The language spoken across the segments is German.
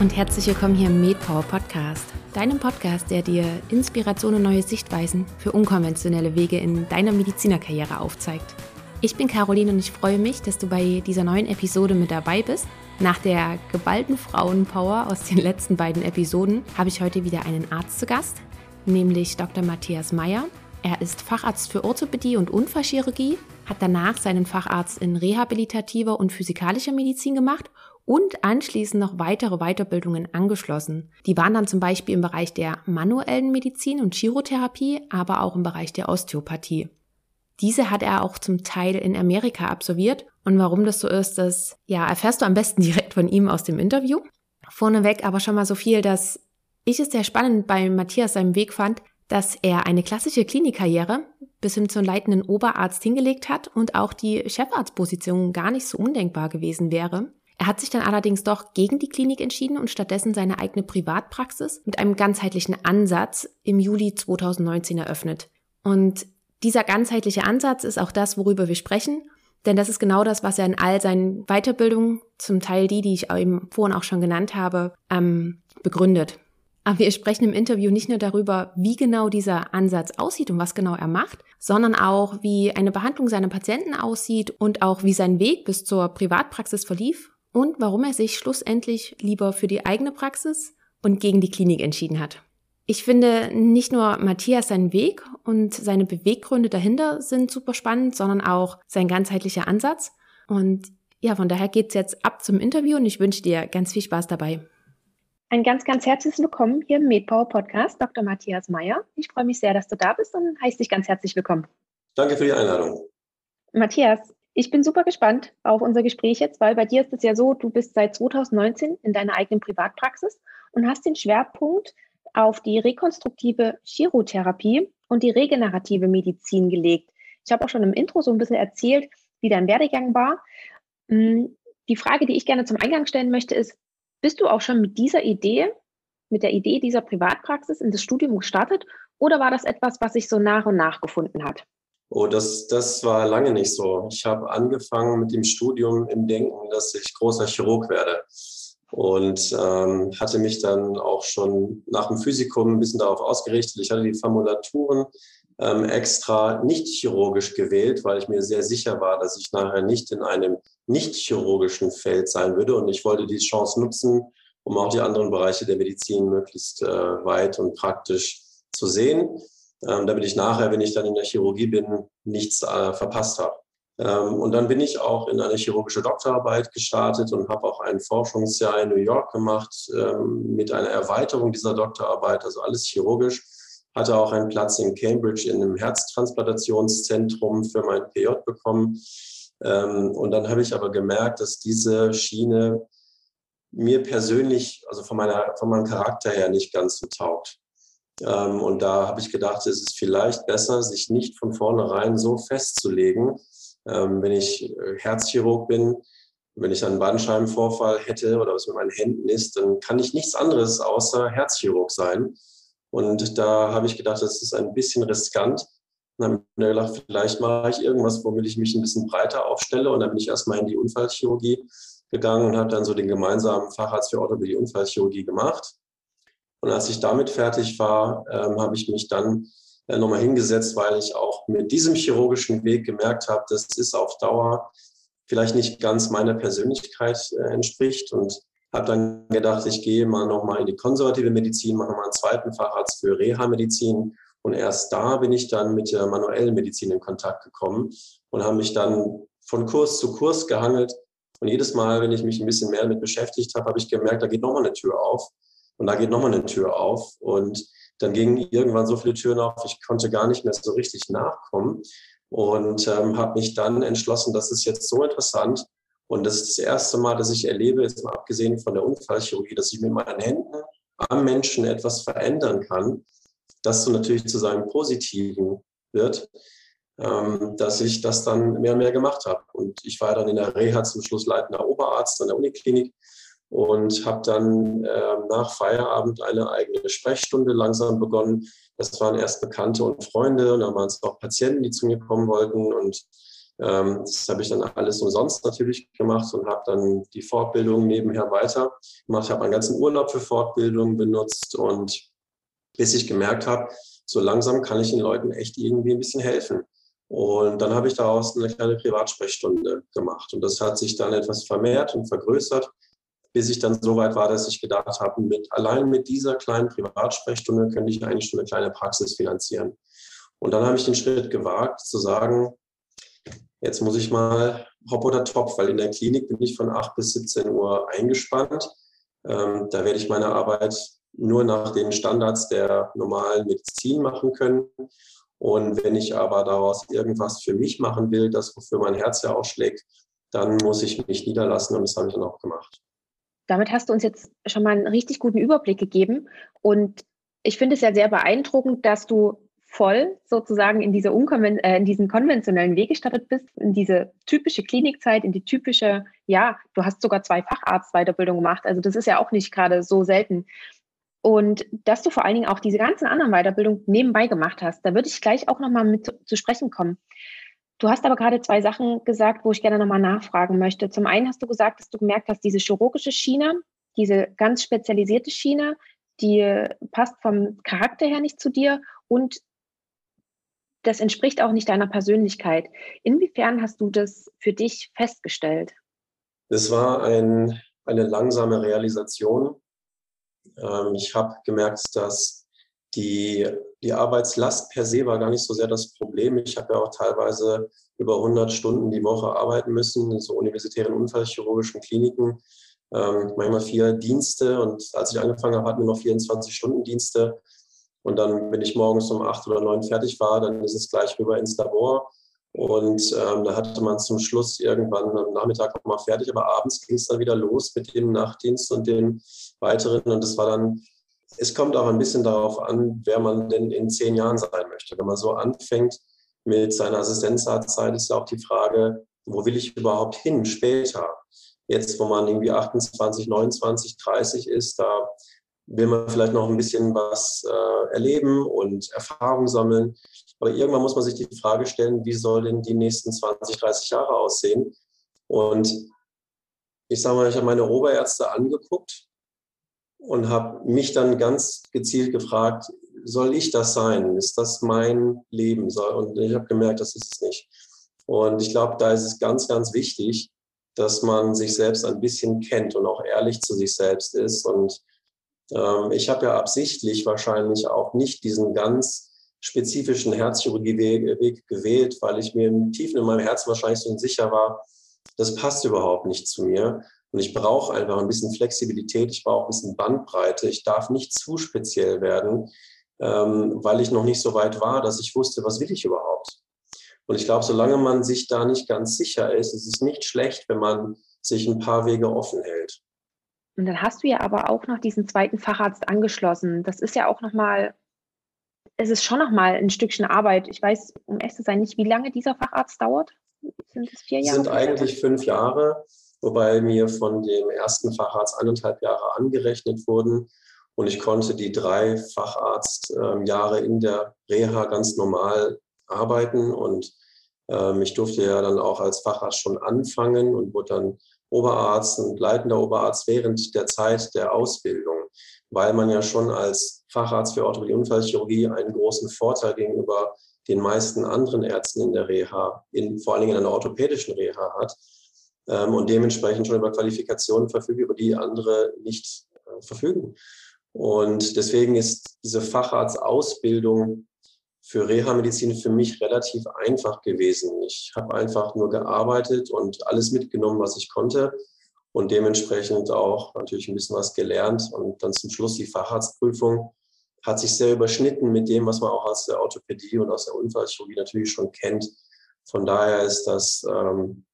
und herzlich willkommen hier im MedPower Podcast, deinem Podcast, der dir Inspiration und neue Sichtweisen für unkonventionelle Wege in deiner Medizinerkarriere aufzeigt. Ich bin Caroline und ich freue mich, dass du bei dieser neuen Episode mit dabei bist. Nach der geballten Frauenpower aus den letzten beiden Episoden habe ich heute wieder einen Arzt zu Gast, nämlich Dr. Matthias Meyer. Er ist Facharzt für Orthopädie und Unfallchirurgie, hat danach seinen Facharzt in rehabilitativer und physikalischer Medizin gemacht und anschließend noch weitere Weiterbildungen angeschlossen. Die waren dann zum Beispiel im Bereich der manuellen Medizin und Chirotherapie, aber auch im Bereich der Osteopathie. Diese hat er auch zum Teil in Amerika absolviert. Und warum das so ist, das ja, erfährst du am besten direkt von ihm aus dem Interview. Vorneweg aber schon mal so viel, dass ich es sehr spannend bei Matthias seinem Weg fand, dass er eine klassische Klinikkarriere bis hin zum leitenden Oberarzt hingelegt hat und auch die Chefarztposition gar nicht so undenkbar gewesen wäre. Er hat sich dann allerdings doch gegen die Klinik entschieden und stattdessen seine eigene Privatpraxis mit einem ganzheitlichen Ansatz im Juli 2019 eröffnet. Und dieser ganzheitliche Ansatz ist auch das, worüber wir sprechen, denn das ist genau das, was er in all seinen Weiterbildungen, zum Teil die, die ich eben vorhin auch schon genannt habe, ähm, begründet. Aber wir sprechen im Interview nicht nur darüber, wie genau dieser Ansatz aussieht und was genau er macht, sondern auch, wie eine Behandlung seiner Patienten aussieht und auch, wie sein Weg bis zur Privatpraxis verlief und warum er sich schlussendlich lieber für die eigene Praxis und gegen die Klinik entschieden hat. Ich finde nicht nur Matthias seinen Weg und seine Beweggründe dahinter sind super spannend, sondern auch sein ganzheitlicher Ansatz. Und ja, von daher geht's jetzt ab zum Interview und ich wünsche dir ganz viel Spaß dabei. Ein ganz, ganz herzliches Willkommen hier im MedPower Podcast, Dr. Matthias Meyer. Ich freue mich sehr, dass du da bist und heiße dich ganz herzlich willkommen. Danke für die Einladung. Matthias, ich bin super gespannt auf unser Gespräch jetzt, weil bei dir ist es ja so, du bist seit 2019 in deiner eigenen Privatpraxis und hast den Schwerpunkt auf die rekonstruktive Chirotherapie und die regenerative Medizin gelegt. Ich habe auch schon im Intro so ein bisschen erzählt, wie dein Werdegang war. Hm, die Frage, die ich gerne zum Eingang stellen möchte, ist, bist du auch schon mit dieser Idee, mit der Idee dieser Privatpraxis in das Studium gestartet oder war das etwas, was sich so nach und nach gefunden hat? Oh, das, das war lange nicht so. Ich habe angefangen mit dem Studium im Denken, dass ich großer Chirurg werde. Und ähm, hatte mich dann auch schon nach dem Physikum ein bisschen darauf ausgerichtet. Ich hatte die Formulaturen ähm, extra nicht chirurgisch gewählt, weil ich mir sehr sicher war, dass ich nachher nicht in einem nicht chirurgischen Feld sein würde. Und ich wollte die Chance nutzen, um auch die anderen Bereiche der Medizin möglichst äh, weit und praktisch zu sehen damit ich nachher, wenn ich dann in der Chirurgie bin, nichts äh, verpasst habe. Ähm, und dann bin ich auch in eine chirurgische Doktorarbeit gestartet und habe auch ein Forschungsjahr in New York gemacht ähm, mit einer Erweiterung dieser Doktorarbeit, also alles chirurgisch. Hatte auch einen Platz in Cambridge in einem Herztransplantationszentrum für mein PJ bekommen. Ähm, und dann habe ich aber gemerkt, dass diese Schiene mir persönlich, also von, meiner, von meinem Charakter her nicht ganz so taugt. Ähm, und da habe ich gedacht, es ist vielleicht besser, sich nicht von vornherein so festzulegen. Ähm, wenn ich äh, Herzchirurg bin, wenn ich einen Bandscheibenvorfall hätte oder was mit meinen Händen ist, dann kann ich nichts anderes außer Herzchirurg sein. Und da habe ich gedacht, das ist ein bisschen riskant. Und dann habe ich mir gedacht, vielleicht mache ich irgendwas, womit ich mich ein bisschen breiter aufstelle. Und dann bin ich erstmal in die Unfallchirurgie gegangen und habe dann so den gemeinsamen Facharzt für Orthopädie Unfallchirurgie gemacht. Und als ich damit fertig war, ähm, habe ich mich dann äh, nochmal hingesetzt, weil ich auch mit diesem chirurgischen Weg gemerkt habe, das ist auf Dauer vielleicht nicht ganz meiner Persönlichkeit äh, entspricht. Und habe dann gedacht, ich gehe mal nochmal in die konservative Medizin, mache nochmal einen zweiten Facharzt für Reha-Medizin. Und erst da bin ich dann mit der manuellen Medizin in Kontakt gekommen und habe mich dann von Kurs zu Kurs gehangelt. Und jedes Mal, wenn ich mich ein bisschen mehr damit beschäftigt habe, habe ich gemerkt, da geht nochmal eine Tür auf und da geht nochmal eine Tür auf. Und dann gingen irgendwann so viele Türen auf, ich konnte gar nicht mehr so richtig nachkommen. Und ähm, habe mich dann entschlossen, das ist jetzt so interessant. Und das ist das erste Mal, dass ich erlebe, jetzt mal abgesehen von der Unfallchirurgie, dass ich mit meinen Händen am Menschen etwas verändern kann, das so natürlich zu seinem Positiven wird, ähm, dass ich das dann mehr und mehr gemacht habe. Und ich war dann in der Reha zum Schluss leitender Oberarzt an der Uniklinik und habe dann äh, nach Feierabend eine eigene Sprechstunde langsam begonnen. Das waren erst Bekannte und Freunde und dann waren es auch Patienten, die zu mir kommen wollten und Ähm, das habe ich dann alles umsonst natürlich gemacht und habe dann die Fortbildung nebenher weiter gemacht. Ich habe meinen ganzen Urlaub für Fortbildung benutzt und bis ich gemerkt habe, so langsam kann ich den Leuten echt irgendwie ein bisschen helfen. Und dann habe ich daraus eine kleine Privatsprechstunde gemacht. Und das hat sich dann etwas vermehrt und vergrößert, bis ich dann so weit war, dass ich gedacht habe, mit, allein mit dieser kleinen Privatsprechstunde könnte ich eigentlich schon eine kleine Praxis finanzieren. Und dann habe ich den Schritt gewagt, zu sagen, jetzt muss ich mal hopp oder top, weil in der Klinik bin ich von 8 bis 17 Uhr eingespannt. Ähm, da werde ich meine Arbeit nur nach den Standards der normalen Medizin machen können. Und wenn ich aber daraus irgendwas für mich machen will, das wofür mein Herz ja auch schlägt, dann muss ich mich niederlassen und das habe ich dann auch gemacht. Damit hast du uns jetzt schon mal einen richtig guten Überblick gegeben. Und ich finde es ja sehr beeindruckend, dass du voll sozusagen in, diese unkonven äh, in diesen konventionellen Weg gestartet bist, in diese typische Klinikzeit, in die typische, ja, du hast sogar zwei Facharztweiterbildungen gemacht. Also das ist ja auch nicht gerade so selten. Und dass du vor allen Dingen auch diese ganzen anderen Weiterbildungen nebenbei gemacht hast, da würde ich gleich auch nochmal mit zu, zu sprechen kommen. Du hast aber gerade zwei Sachen gesagt, wo ich gerne nochmal nachfragen möchte. Zum einen hast du gesagt, dass du gemerkt hast, diese chirurgische Schiene, diese ganz spezialisierte Schiene, die passt vom Charakter her nicht zu dir und das entspricht auch nicht deiner Persönlichkeit. Inwiefern hast du das für dich festgestellt? Es war ein, eine langsame Realisation. Ähm, ich habe gemerkt, dass die, die Arbeitslast per se war gar nicht so sehr das Problem. Ich habe ja auch teilweise über 100 Stunden die Woche arbeiten müssen in so universitären unfallchirurgischen Kliniken. Ähm, manchmal vier Dienste und als ich angefangen habe, hatten wir noch 24 Stunden Dienste. Und dann, wenn ich morgens um acht oder neun fertig war, dann ist es gleich rüber ins Labor. Und ähm, da hatte man zum Schluss irgendwann am Nachmittag mal fertig, aber abends ging es dann wieder los mit dem Nachtdienst und den weiteren. Und das war dann, es kommt auch ein bisschen darauf an, wer man denn in zehn Jahren sein möchte. Wenn man so anfängt mit seiner Assistenzarztzeit, ist ja auch die Frage, wo will ich überhaupt hin später? Jetzt, wo man irgendwie 28, 29, 30 ist, da will man vielleicht noch ein bisschen was äh, erleben und Erfahrung sammeln. Aber irgendwann muss man sich die Frage stellen, wie soll denn die nächsten 20, 30 Jahre aussehen? Und ich sage mal, ich habe meine Oberärzte angeguckt und habe mich dann ganz gezielt gefragt, soll ich das sein? Ist das mein Leben? Und ich habe gemerkt, das ist es nicht. Und ich glaube, da ist es ganz, ganz wichtig, dass man sich selbst ein bisschen kennt und auch ehrlich zu sich selbst ist und ähm, ich habe ja absichtlich wahrscheinlich auch nicht diesen ganz spezifischen Herzchirurgieweg gewählt, weil ich mir im Tiefen in meinem Herzen wahrscheinlich so sicher war, das passt überhaupt nicht zu mir. Und ich brauche einfach ein bisschen Flexibilität, ich brauche ein bisschen Bandbreite. Ich darf nicht zu speziell werden, ähm, weil ich noch nicht so weit war, dass ich wusste, was will ich überhaupt. Und ich glaube, solange man sich da nicht ganz sicher ist, ist es nicht schlecht, wenn man sich ein paar Wege offen hält. Und dann hast du ja aber auch noch diesen zweiten Facharzt angeschlossen. Das ist ja auch nochmal, es ist schon nochmal ein Stückchen Arbeit. Ich weiß, um echt zu sein, nicht, wie lange dieser Facharzt dauert. Sind es vier Jahre? Sind eigentlich fünf Jahre, wobei mir von dem ersten Facharzt eineinhalb Jahre angerechnet wurden. Und ich konnte die drei Facharztjahre in der Reha ganz normal arbeiten. Und ähm, ich durfte ja dann auch als Facharzt schon anfangen und wurde dann Oberarzt und leitender Oberarzt während der Zeit der Ausbildung, weil man ja schon als Facharzt für Orthopädie und Unfallchirurgie einen großen Vorteil gegenüber den meisten anderen Ärzten in der Reha, in, vor allen Dingen in einer orthopädischen Reha hat ähm, und dementsprechend schon über Qualifikationen verfügt, über die andere nicht äh, verfügen. Und deswegen ist diese Facharztausbildung für Reha-Medizin für mich relativ einfach gewesen. Ich habe einfach nur gearbeitet und alles mitgenommen, was ich konnte und dementsprechend auch natürlich ein bisschen was gelernt und dann zum Schluss die Facharztprüfung hat sich sehr überschnitten mit dem, was man auch aus der Orthopädie und aus der Unfallchirurgie natürlich schon kennt. Von daher ist das, ähm,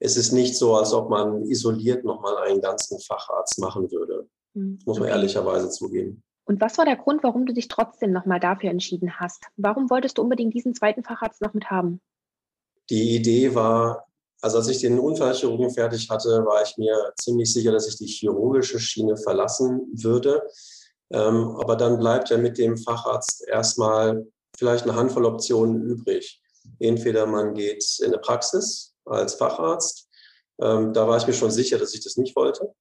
es ist nicht so, als ob man isoliert nochmal einen ganzen Facharzt machen würde. Mhm. Muss man ehrlicherweise zugeben. Und was war der Grund, warum du dich trotzdem nochmal dafür entschieden hast? Warum wolltest du unbedingt diesen zweiten Facharzt noch mit haben? Die Idee war, also als ich den Unfallchirurgen fertig hatte, war ich mir ziemlich sicher, dass ich die chirurgische Schiene verlassen würde. Ähm, aber dann bleibt ja mit dem Facharzt erstmal vielleicht eine Handvoll Optionen übrig. Entweder man geht in eine Praxis als Facharzt. Ähm, da war ich mir schon sicher, dass ich das nicht wollte.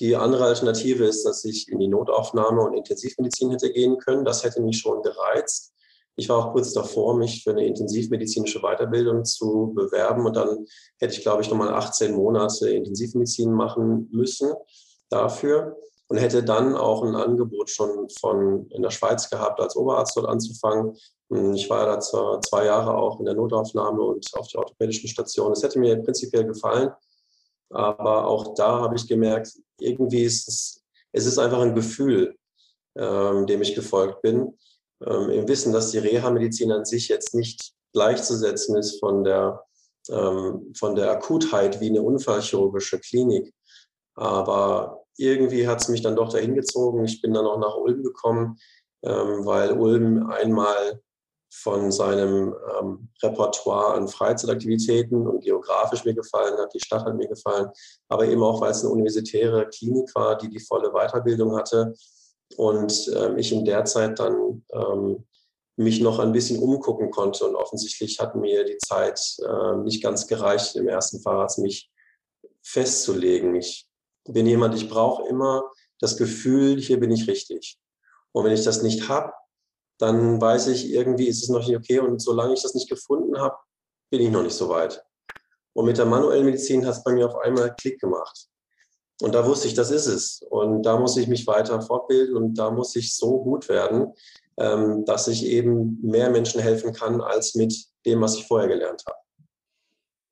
Die andere Alternative ist, dass ich in die Notaufnahme und Intensivmedizin hätte gehen können. Das hätte mich schon gereizt. Ich war auch kurz davor, mich für eine intensivmedizinische Weiterbildung zu bewerben. Und dann hätte ich, glaube ich, nochmal 18 Monate Intensivmedizin machen müssen dafür und hätte dann auch ein Angebot schon von in der Schweiz gehabt, als Oberarzt dort anzufangen. Ich war da zwar zwei Jahre auch in der Notaufnahme und auf der orthopädischen Station. Es hätte mir prinzipiell gefallen, aber auch da habe ich gemerkt, irgendwie ist es, es ist einfach ein Gefühl, ähm, dem ich gefolgt bin. Ähm, Im Wissen, dass die Reha-Medizin an sich jetzt nicht gleichzusetzen ist von der, ähm, von der Akutheit wie eine unfallchirurgische Klinik. Aber irgendwie hat es mich dann doch dahin gezogen. Ich bin dann auch nach Ulm gekommen, ähm, weil Ulm einmal von seinem ähm, Repertoire an Freizeitaktivitäten und geografisch mir gefallen hat, die Stadt hat mir gefallen, aber eben auch, weil es eine universitäre Klinik war, die die volle Weiterbildung hatte und ähm, ich in der Zeit dann ähm, mich noch ein bisschen umgucken konnte und offensichtlich hat mir die Zeit äh, nicht ganz gereicht, im ersten Fahrrad mich festzulegen. Ich bin jemand, ich brauche immer das Gefühl, hier bin ich richtig. Und wenn ich das nicht habe, dann weiß ich, irgendwie ist es noch nicht okay. Und solange ich das nicht gefunden habe, bin ich noch nicht so weit. Und mit der manuellen Medizin hat es bei mir auf einmal Klick gemacht. Und da wusste ich, das ist es. Und da muss ich mich weiter fortbilden und da muss ich so gut werden, ähm, dass ich eben mehr Menschen helfen kann als mit dem, was ich vorher gelernt habe.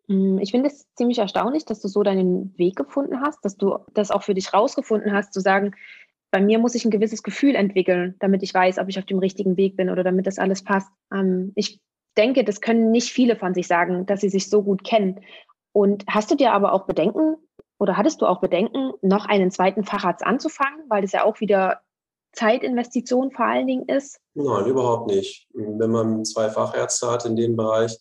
Mm, ich finde es ziemlich erstaunlich, dass du so deinen Weg gefunden hast, dass du das auch für dich rausgefunden hast, zu sagen, bei mir muss ich ein gewisses Gefühl entwickeln, damit ich weiß, ob ich auf dem richtigen Weg bin oder damit das alles passt. Ähm, ich denke, das können nicht viele von sich sagen, dass sie sich so gut kennen. Und hast du dir aber auch Bedenken oder hattest du auch Bedenken, noch einen zweiten Facharzt anzufangen, weil das ja auch wieder Zeitinvestition vor allen Dingen ist? Nein, überhaupt nicht. Wenn man zwei Fachärzte hat in dem Bereich,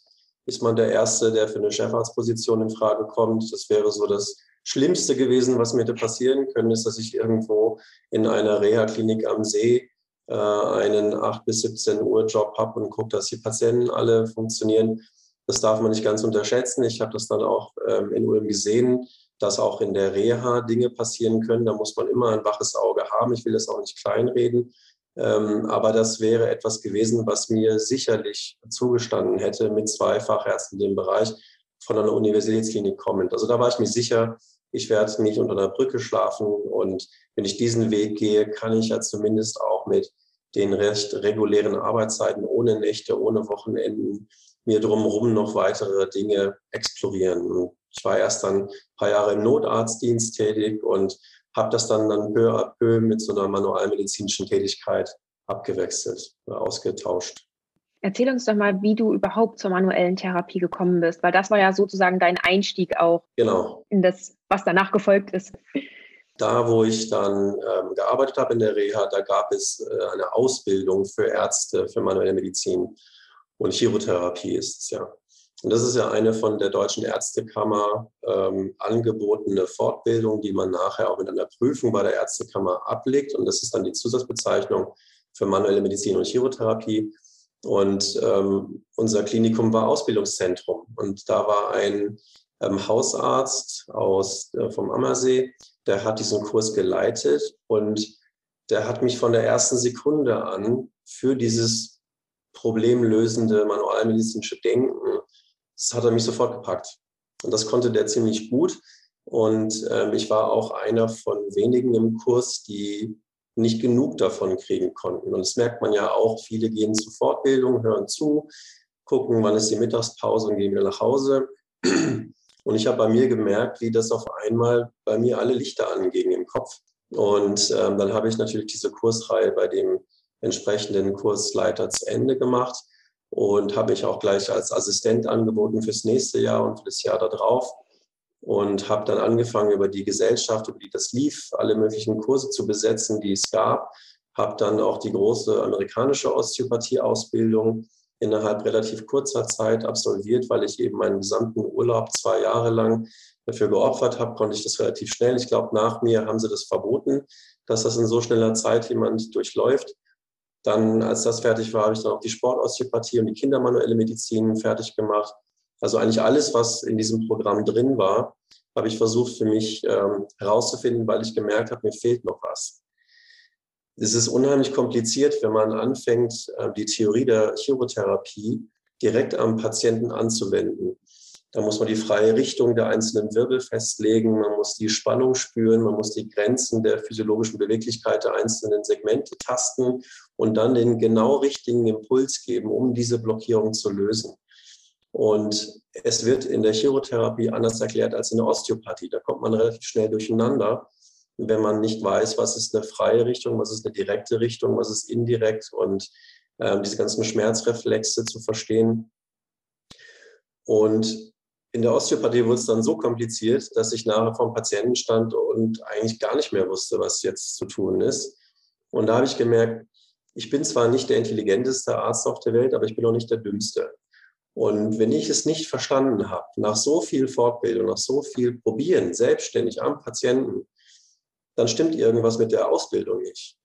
ist man der Erste, der für eine Chefarztposition in Frage kommt. Das wäre so das Schlimmste gewesen, was mir hätte passieren können, ist, dass ich irgendwo in einer Reha-Klinik am See äh, einen 8 bis 17 Uhr Job habe und gucke, dass die Patienten alle funktionieren. Das darf man nicht ganz unterschätzen. Ich habe das dann auch ähm, in Ulm gesehen, dass auch in der Reha Dinge passieren können. Da muss man immer ein waches Auge haben. Ich will das auch nicht kleinreden. Ähm, aber das wäre etwas gewesen, was mir sicherlich zugestanden hätte mit zwei Fachärzten in dem Bereich von einer Universitätsklinik kommend. Also da war ich mir sicher, ich werde nicht unter einer Brücke schlafen und wenn ich diesen Weg gehe, kann ich ja zumindest auch mit den recht regulären Arbeitszeiten ohne Nächte, ohne Wochenenden mir drumherum noch weitere Dinge explorieren. Ich war erst dann ein paar Jahre im Notarztdienst tätig und habe das dann, dann peu à peu mit so einer manualmedizinischen Tätigkeit abgewechselt, ausgetauscht. Erzähl uns doch mal, wie du überhaupt zur manuellen Therapie gekommen bist, weil das war ja sozusagen dein Einstieg auch genau. in das, was danach gefolgt ist. Da, wo ich dann ähm, gearbeitet habe in der Reha, da gab es äh, eine Ausbildung für Ärzte für manuelle Medizin und Chirotherapie ist es ja. Und das ist ja eine von der Deutschen Ärztekammer ähm, angebotene Fortbildung, die man nachher auch mit einer Prüfung bei der Ärztekammer ablegt. Und das ist dann die Zusatzbezeichnung für manuelle Medizin und Chirotherapie. Und ähm, unser Klinikum war Ausbildungszentrum. Und da war ein ähm, Hausarzt aus, äh, vom Ammersee, der hat diesen Kurs geleitet und der hat mich von der ersten Sekunde an für dieses problemlösende manualmedizinische Denken, das hat er mich sofort gepackt. Und das konnte der ziemlich gut. Und ähm, ich war auch einer von wenigen im Kurs, die nicht genug davon kriegen konnten. Und das merkt man ja auch. Viele gehen zur Fortbildung, hören zu, gucken, wann ist die Mittagspause und gehen wieder nach Hause. Und ich habe bei mir gemerkt, wie das auf einmal bei mir alle Lichter angingen im Kopf. Und ähm, dann habe ich natürlich diese Kursreihe bei dem entsprechenden Kursleiter zu Ende gemacht und habe mich auch gleich als Assistent angeboten fürs nächste Jahr und für das Jahr darauf und habe dann angefangen, über die Gesellschaft, über die das lief, alle möglichen Kurse zu besetzen, die es gab. Habe dann auch die große amerikanische Osteopathie-Ausbildung innerhalb relativ kurzer Zeit absolviert, weil ich eben meinen gesamten Urlaub zwei Jahre lang dafür geopfert habe, konnte ich das relativ schnell. Ich glaube, nach mir haben sie das verboten, dass das in so schneller Zeit jemand durchläuft. Dann, als das fertig war, habe ich dann auch die Sportosteopathie und die kindermanuelle Medizin fertig gemacht. Also eigentlich alles, was in diesem Programm drin war, habe ich versucht für mich ähm, herauszufinden, weil ich gemerkt habe, mir fehlt noch was. Es ist unheimlich kompliziert, wenn man anfängt, äh, die Theorie der Chirotherapie direkt am Patienten anzuwenden. Da muss man die freie Richtung der einzelnen Wirbel festlegen, man muss die Spannung spüren, man muss die Grenzen der physiologischen Beweglichkeit der einzelnen Segmente tasten und dann den genau richtigen Impuls geben, um diese Blockierung zu lösen. Und es wird in der Chirotherapie anders erklärt als in der Osteopathie. Da kommt man relativ schnell durcheinander, wenn man nicht weiß, was ist eine freie Richtung, was ist eine direkte Richtung, was ist indirekt und äh, diese ganzen Schmerzreflexe zu verstehen. Und in der Osteopathie wurde es dann so kompliziert, dass ich nachher vom Patienten stand und eigentlich gar nicht mehr wusste, was jetzt zu tun ist. Und da habe ich gemerkt, ich bin zwar nicht der intelligenteste Arzt auf der Welt, aber ich bin auch nicht der dümmste. Und wenn ich es nicht verstanden habe, nach so viel Fortbildung, nach so viel Probieren, selbstständig am Patienten, dann stimmt irgendwas mit der Ausbildung nicht.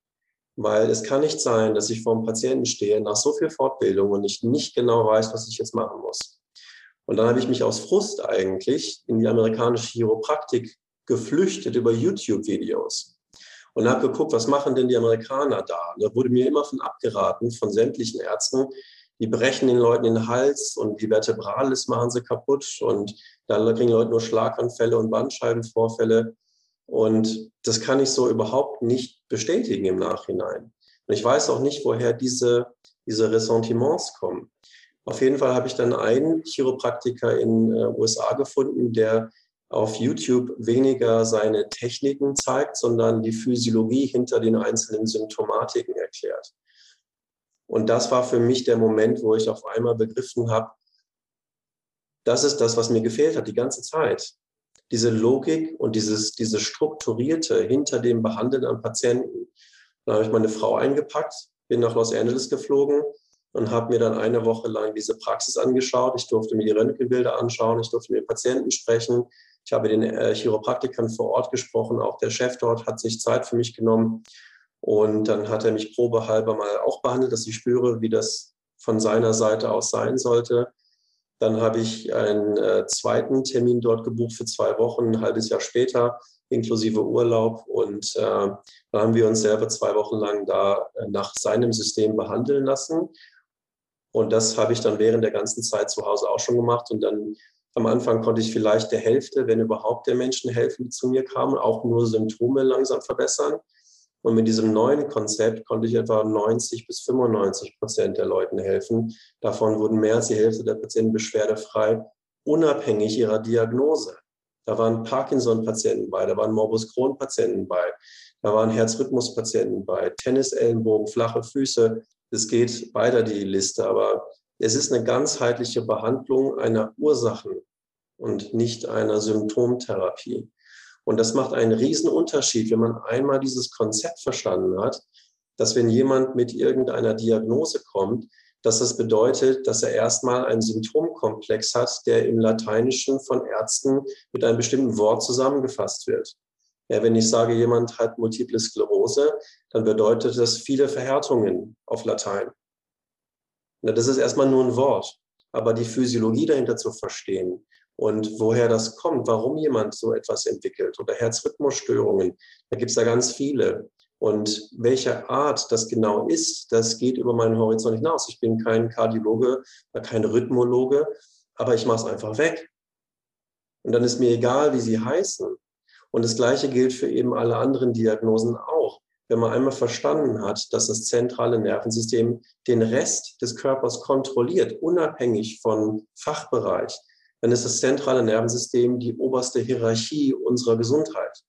Weil es kann nicht sein, dass ich vor dem Patienten stehe nach so viel Fortbildung und ich nicht genau weiß, was ich jetzt machen muss. Und dann habe ich mich aus Frust eigentlich in die amerikanische Chiropraktik geflüchtet über YouTube-Videos und habe geguckt, was machen denn die Amerikaner da? Und da wurde mir immer von abgeraten, von sämtlichen Ärzten, die brechen den Leuten den Hals und die Vertebralis machen sie kaputt und da kriegen Leute nur Schlaganfälle und Bandscheibenvorfälle. Und das kann ich so überhaupt nicht bestätigen im Nachhinein. Und ich weiß auch nicht, woher diese, diese Ressentiments kommen. Auf jeden Fall habe ich dann einen Chiropraktiker in äh, USA gefunden, der auf YouTube weniger seine Techniken zeigt, sondern die Physiologie hinter den einzelnen Symptomatiken erklärt. Und das war für mich der Moment, wo ich auf einmal begriffen habe, das ist das, was mir gefehlt hat die ganze Zeit. Diese Logik und dieses, dieses Strukturierte hinter dem Behandeln am Patienten. Da habe ich meine Frau eingepackt, bin nach Los Angeles geflogen und habe mir dann eine Woche lang diese Praxis angeschaut. Ich durfte mir die Röntgenbilder anschauen, ich durfte mit Patienten sprechen. Ich habe den äh, Chiropraktikern vor Ort gesprochen. Auch der Chef dort hat sich Zeit für mich genommen. Und dann hat er mich probehalber mal auch behandelt, dass ich spüre, wie das von seiner Seite aus sein sollte. Dann habe ich einen äh, zweiten Termin dort gebucht für zwei Wochen, ein halbes Jahr später, inklusive Urlaub. Und äh, dann haben wir uns selber zwei Wochen lang da äh, nach seinem System behandeln lassen. Und das habe ich dann während der ganzen Zeit zu Hause auch schon gemacht. Und dann am Anfang konnte ich vielleicht der Hälfte, wenn überhaupt, der Menschen helfen, die zu mir kamen, auch nur Symptome langsam verbessern. Und mit diesem neuen Konzept konnte ich etwa 90 bis 95 Prozent der Leuten helfen. Davon wurden mehr als die Hälfte der Patienten beschwerdefrei, unabhängig ihrer Diagnose. Da waren Parkinson-Patienten bei, da waren Morbus Crohn-Patienten bei, da waren Herzrhythmus-Patienten bei, Tennisellenbogen, flache Füße. Es geht weiter die Liste, aber es ist eine ganzheitliche Behandlung einer Ursachen und nicht einer Symptomtherapie. Und das macht einen riesen Unterschied, wenn man einmal dieses Konzept verstanden hat, dass wenn jemand mit irgendeiner Diagnose kommt, dass das bedeutet, dass er erstmal einen Symptomkomplex hat, der im Lateinischen von Ärzten mit einem bestimmten Wort zusammengefasst wird. Ja, wenn ich sage, jemand hat multiple Sklerose, dann bedeutet das viele Verhärtungen auf Latein. Ja, das ist erstmal nur ein Wort. Aber die Physiologie dahinter zu verstehen, und woher das kommt, warum jemand so etwas entwickelt oder Herzrhythmusstörungen. Da gibt es da ganz viele. Und welche Art das genau ist, das geht über meinen Horizont hinaus. Ich bin kein Kardiologe, kein Rhythmologe, aber ich mache es einfach weg. Und dann ist mir egal, wie sie heißen. Und das Gleiche gilt für eben alle anderen Diagnosen auch. Wenn man einmal verstanden hat, dass das zentrale Nervensystem den Rest des Körpers kontrolliert, unabhängig von Fachbereich, dann ist das zentrale Nervensystem die oberste Hierarchie unserer Gesundheit.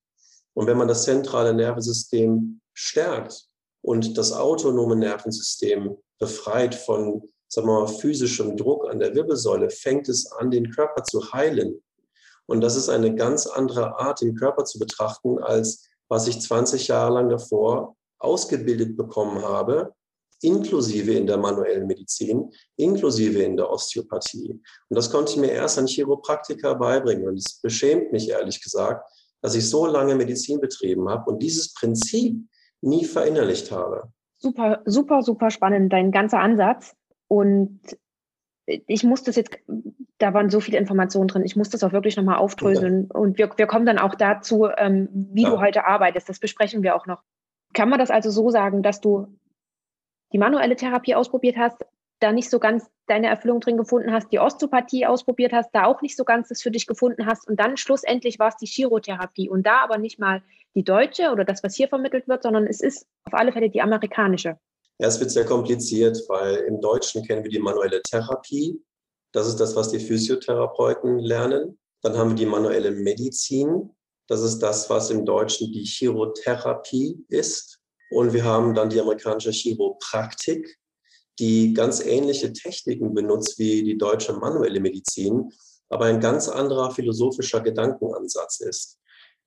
Und wenn man das zentrale Nervensystem stärkt und das autonome Nervensystem befreit von sagen wir mal, physischem Druck an der Wirbelsäule, fängt es an, den Körper zu heilen. Und das ist eine ganz andere Art, den Körper zu betrachten, als was ich 20 Jahre lang davor ausgebildet bekommen habe, inklusive in der manuellen Medizin, inklusive in der Osteopathie. Und das konnte ich mir erst an Chiropraktiker beibringen. Und es beschämt mich ehrlich gesagt, dass ich so lange Medizin betrieben habe und dieses Prinzip nie verinnerlicht habe. Super, super, super spannend, dein ganzer Ansatz. Und ich muss das jetzt, da waren so viele Informationen drin, ich muss das auch wirklich nochmal aufdröseln. Okay. Und wir, wir kommen dann auch dazu, ähm, wie ja. du heute arbeitest. Das besprechen wir auch noch. Kann man das also so sagen, dass du die manuelle Therapie ausprobiert hast, da nicht so ganz deine Erfüllung drin gefunden hast, die Osteopathie ausprobiert hast, da auch nicht so ganz das für dich gefunden hast und dann schlussendlich war es die Chirotherapie und da aber nicht mal die deutsche oder das, was hier vermittelt wird, sondern es ist auf alle Fälle die amerikanische. Ja, es wird sehr kompliziert, weil im Deutschen kennen wir die manuelle Therapie. Das ist das, was die Physiotherapeuten lernen. Dann haben wir die manuelle Medizin. Das ist das, was im Deutschen die Chirotherapie ist. Und wir haben dann die amerikanische Chiropraktik die ganz ähnliche Techniken benutzt wie die deutsche manuelle Medizin, aber ein ganz anderer philosophischer Gedankenansatz ist.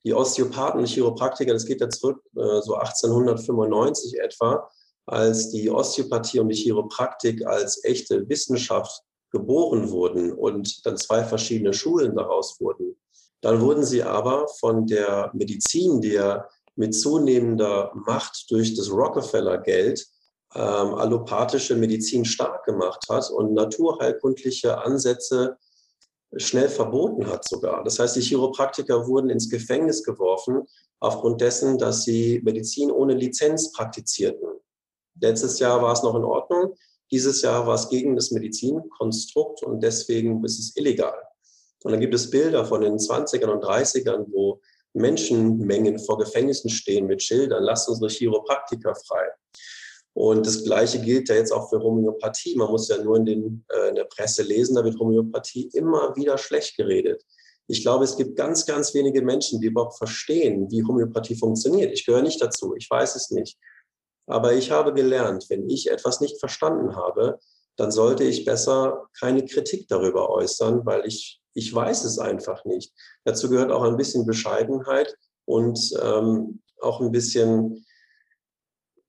Die Osteopathen und Chiropraktiker, das geht ja zurück, äh, so 1895 etwa, als die Osteopathie und die Chiropraktik als echte Wissenschaft geboren wurden und dann zwei verschiedene Schulen daraus wurden. Dann wurden sie aber von der Medizin, die ja mit zunehmender Macht durch das Rockefeller-Geld ähm, allopathische Medizin stark gemacht hat und naturheilkundliche Ansätze schnell verboten hat sogar. Das heißt, die Chiropraktiker wurden ins Gefängnis geworfen aufgrund dessen, dass sie Medizin ohne Lizenz praktizierten. Letztes Jahr war es noch in Ordnung. Dieses Jahr war es gegen das Medizinkonstrukt und deswegen ist es illegal. Und dann gibt es Bilder von den 20ern und 30ern, wo Menschenmengen vor Gefängnissen stehen mit Schildern, lasst unsere Chiropraktiker frei. Und das Gleiche gilt ja jetzt auch für Homöopathie. Man muss ja nur in, den, äh, in der Presse lesen, da wird Homöopathie immer wieder schlecht geredet. Ich glaube, es gibt ganz, ganz wenige Menschen, die überhaupt verstehen, wie Homöopathie funktioniert. Ich gehöre nicht dazu, ich weiß es nicht. Aber ich habe gelernt, wenn ich etwas nicht verstanden habe, dann sollte ich besser keine Kritik darüber äußern, weil ich, ich weiß es einfach nicht. Dazu gehört auch ein bisschen Bescheidenheit und ähm, auch ein bisschen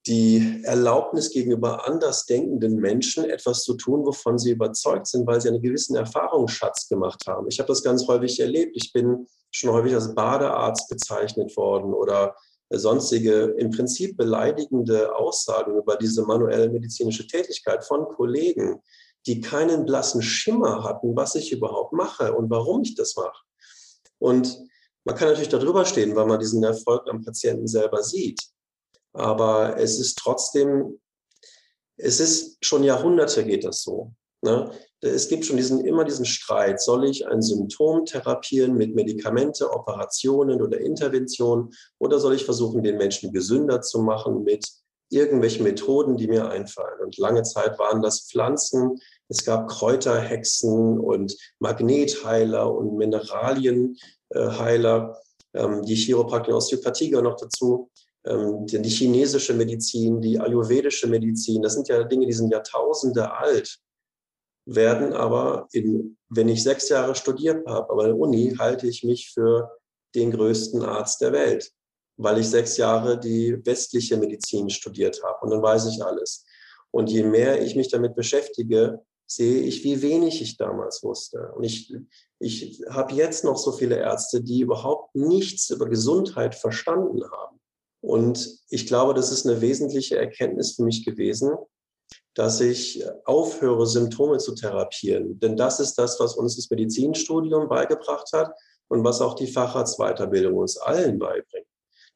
die Erlaubnis gegenüber andersdenkenden Menschen etwas zu tun, wovon sie überzeugt sind, weil sie einen gewissen Erfahrungsschatz gemacht haben. Ich habe das ganz häufig erlebt. Ich bin schon häufig als Badearzt bezeichnet worden oder sonstige im Prinzip beleidigende Aussagen über diese manuelle medizinische Tätigkeit von Kollegen, die keinen blassen Schimmer hatten, was ich überhaupt mache und warum ich das mache. Und man kann natürlich darüber stehen, weil man diesen Erfolg am Patienten selber sieht. Aber es ist trotzdem, es ist schon Jahrhunderte geht das so. Ne? Es gibt schon diesen, immer diesen Streit, soll ich ein Symptom therapieren mit Medikamente, Operationen oder Interventionen oder soll ich versuchen, den Menschen gesünder zu machen mit irgendwelchen Methoden, die mir einfallen. Und lange Zeit waren das Pflanzen, es gab Kräuterhexen und Magnetheiler und Mineralienheiler. Ähm, die Chiropraktik und Osteopathie gehören noch dazu ähm, die chinesische Medizin, die ayurvedische Medizin, das sind ja Dinge, die sind Jahrtausende alt, werden aber, in, wenn ich sechs Jahre studiert habe, aber in der Uni halte ich mich für den größten Arzt der Welt, weil ich sechs Jahre die westliche Medizin studiert habe und dann weiß ich alles. Und je mehr ich mich damit beschäftige, sehe ich, wie wenig ich damals wusste. Und ich, ich habe jetzt noch so viele Ärzte, die überhaupt nichts über Gesundheit verstanden haben. Und ich glaube, das ist eine wesentliche Erkenntnis für mich gewesen, dass ich aufhöre, Symptome zu therapieren. Denn das ist das, was uns das Medizinstudium beigebracht hat und was auch die Facharztweiterbildung uns allen beibringt.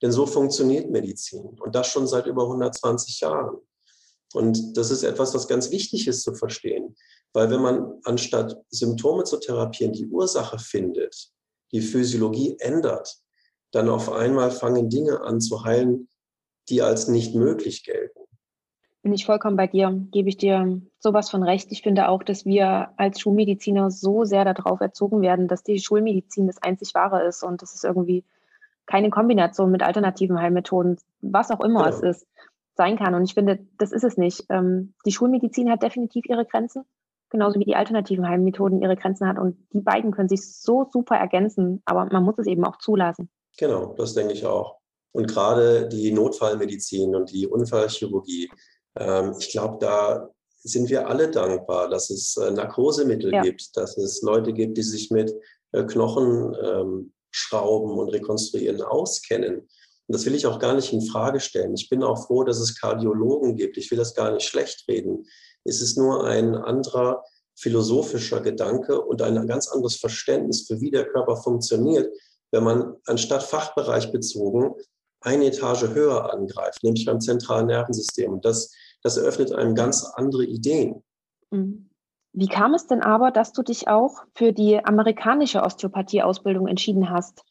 Denn so funktioniert Medizin und das schon seit über 120 Jahren. Und das ist etwas, was ganz wichtig ist zu verstehen. Weil wenn man anstatt Symptome zu therapieren die Ursache findet, die Physiologie ändert, dann auf einmal fangen Dinge an zu heilen, die als nicht möglich gelten. Bin ich vollkommen bei dir, gebe ich dir sowas von recht. Ich finde auch, dass wir als Schulmediziner so sehr darauf erzogen werden, dass die Schulmedizin das einzig wahre ist und das ist irgendwie keine Kombination mit alternativen Heilmethoden, was auch immer genau. es ist, sein kann. Und ich finde, das ist es nicht. Ähm, die Schulmedizin hat definitiv ihre Grenzen, genauso wie die alternativen Heilmethoden ihre Grenzen hat. Und die beiden können sich so super ergänzen, aber man muss es eben auch zulassen. Genau, das denke ich auch. Und gerade die Notfallmedizin und die Unfallchirurgie, ähm, ich glaube, da sind wir alle dankbar, dass es äh, Narkosemittel ja. gibt, dass es Leute gibt, die sich mit äh, Knochenschrauben ähm, und Rekonstruieren auskennen. Und das will ich auch gar nicht in Frage stellen. Ich bin auch froh, dass es Kardiologen gibt. Ich will das gar nicht schlecht reden. Es ist nur ein anderer philosophischer Gedanke und ein ganz anderes Verständnis für wie der Körper funktioniert, wenn man anstatt Fachbereich bezogen eine Etage höher angreift, nämlich beim zentralen Nervensystem. das, das eröffnet einem ganz andere Ideen. Mhm. Wie kam es denn aber, dass du dich auch für die amerikanische Osteopathie-Ausbildung entschieden hast?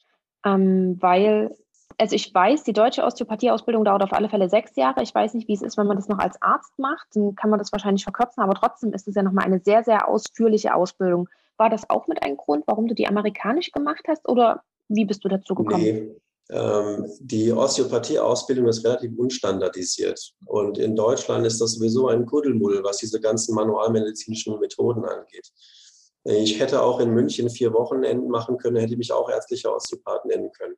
Ähm, weil, also ich weiß, die deutsche Osteopathie-Ausbildung dauert auf alle Fälle sechs Jahre. Ich weiß nicht, wie es ist, wenn man das noch als Arzt macht. Dann kann man das wahrscheinlich verkürzen, aber trotzdem ist es ja nochmal eine sehr, sehr ausführliche Ausbildung. War das auch mit ein Grund, warum du die amerikanisch gemacht hast oder wie bist du dazu gekommen? Nee. Ähm, die Osteopathie-Ausbildung ist relativ unstandardisiert. Und in Deutschland ist das sowieso ein Kuddelmuddel, was diese ganzen manualmedizinischen Methoden angeht. Ich hätte auch in München vier Wochenenden machen können, hätte mich auch ärztlicher Osteopath nennen können.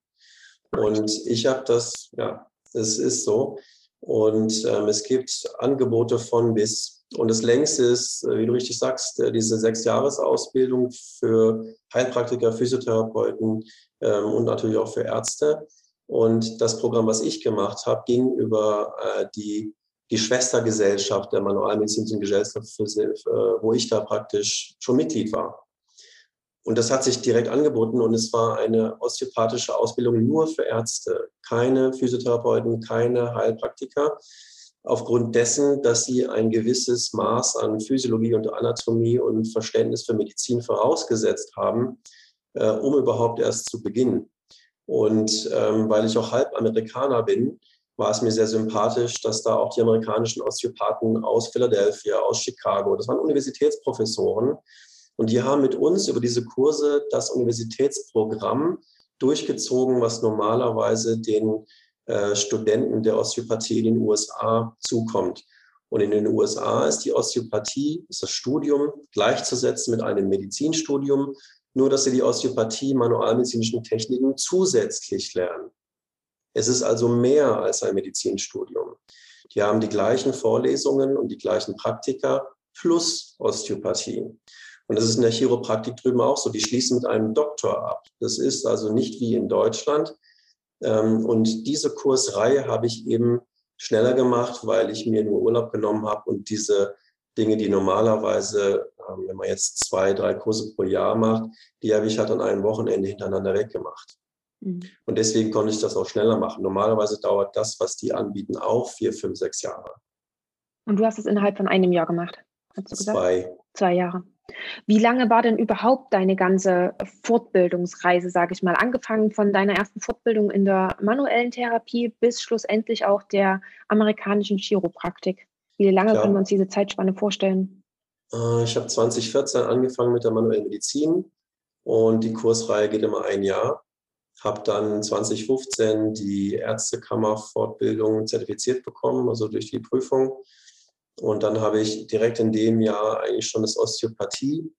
Und ich habe das, ja, es ist so. Und ähm, es gibt Angebote von bis. Und das längste ist, äh, wie du richtig sagst, äh, diese Sechs-Jahres-Ausbildung für Heilpraktiker, Physiotherapeuten ähm, und natürlich auch für Ärzte. Und das Programm, was ich gemacht habe, ging über äh, die, die Schwestergesellschaft der Manualmedizinischen Gesellschaft, für, äh, wo ich da praktisch schon Mitglied war. Und das hat sich direkt angeboten und es war eine osteopathische Ausbildung nur für Ärzte, keine Physiotherapeuten, keine Heilpraktiker aufgrund dessen, dass sie ein gewisses Maß an Physiologie und Anatomie und Verständnis für Medizin vorausgesetzt haben, äh, um überhaupt erst zu beginnen. Und ähm, weil ich auch halb Amerikaner bin, war es mir sehr sympathisch, dass da auch die amerikanischen Osteopathen aus Philadelphia, aus Chicago, das waren Universitätsprofessoren, und die haben mit uns über diese Kurse das Universitätsprogramm durchgezogen, was normalerweise den äh, Studenten der Osteopathie in den USA zukommt. Und in den USA ist die Osteopathie, ist das Studium gleichzusetzen mit einem Medizinstudium, nur dass sie die Osteopathie, manualmedizinischen Techniken zusätzlich lernen. Es ist also mehr als ein Medizinstudium. Die haben die gleichen Vorlesungen und die gleichen Praktika plus Osteopathie. Und das ist in der Chiropraktik drüben auch so. Die schließen mit einem Doktor ab. Das ist also nicht wie in Deutschland, und diese Kursreihe habe ich eben schneller gemacht, weil ich mir nur Urlaub genommen habe und diese Dinge, die normalerweise, ähm, wenn man jetzt zwei, drei Kurse pro Jahr macht, die habe ich halt an einem Wochenende hintereinander weggemacht. Mhm. Und deswegen konnte ich das auch schneller machen. Normalerweise dauert das, was die anbieten, auch vier, fünf, sechs Jahre. Und du hast es innerhalb von einem Jahr gemacht, hast du gesagt? Zwei. Zwei Jahre. Wie lange war denn überhaupt deine ganze Fortbildungsreise, sage ich mal, angefangen von deiner ersten Fortbildung in der manuellen Therapie bis schlussendlich auch der amerikanischen Chiropraktik? Wie lange Klar. können wir uns diese Zeitspanne vorstellen? Äh, ich habe 2014 angefangen mit der manuellen Medizin und die Kursreihe geht immer ein Jahr. Habe dann 2015 die Ärztekammer-Fortbildung zertifiziert bekommen, also durch die Prüfung und dann habe ich direkt in dem Jahr eigentlich schon das Osteopathie,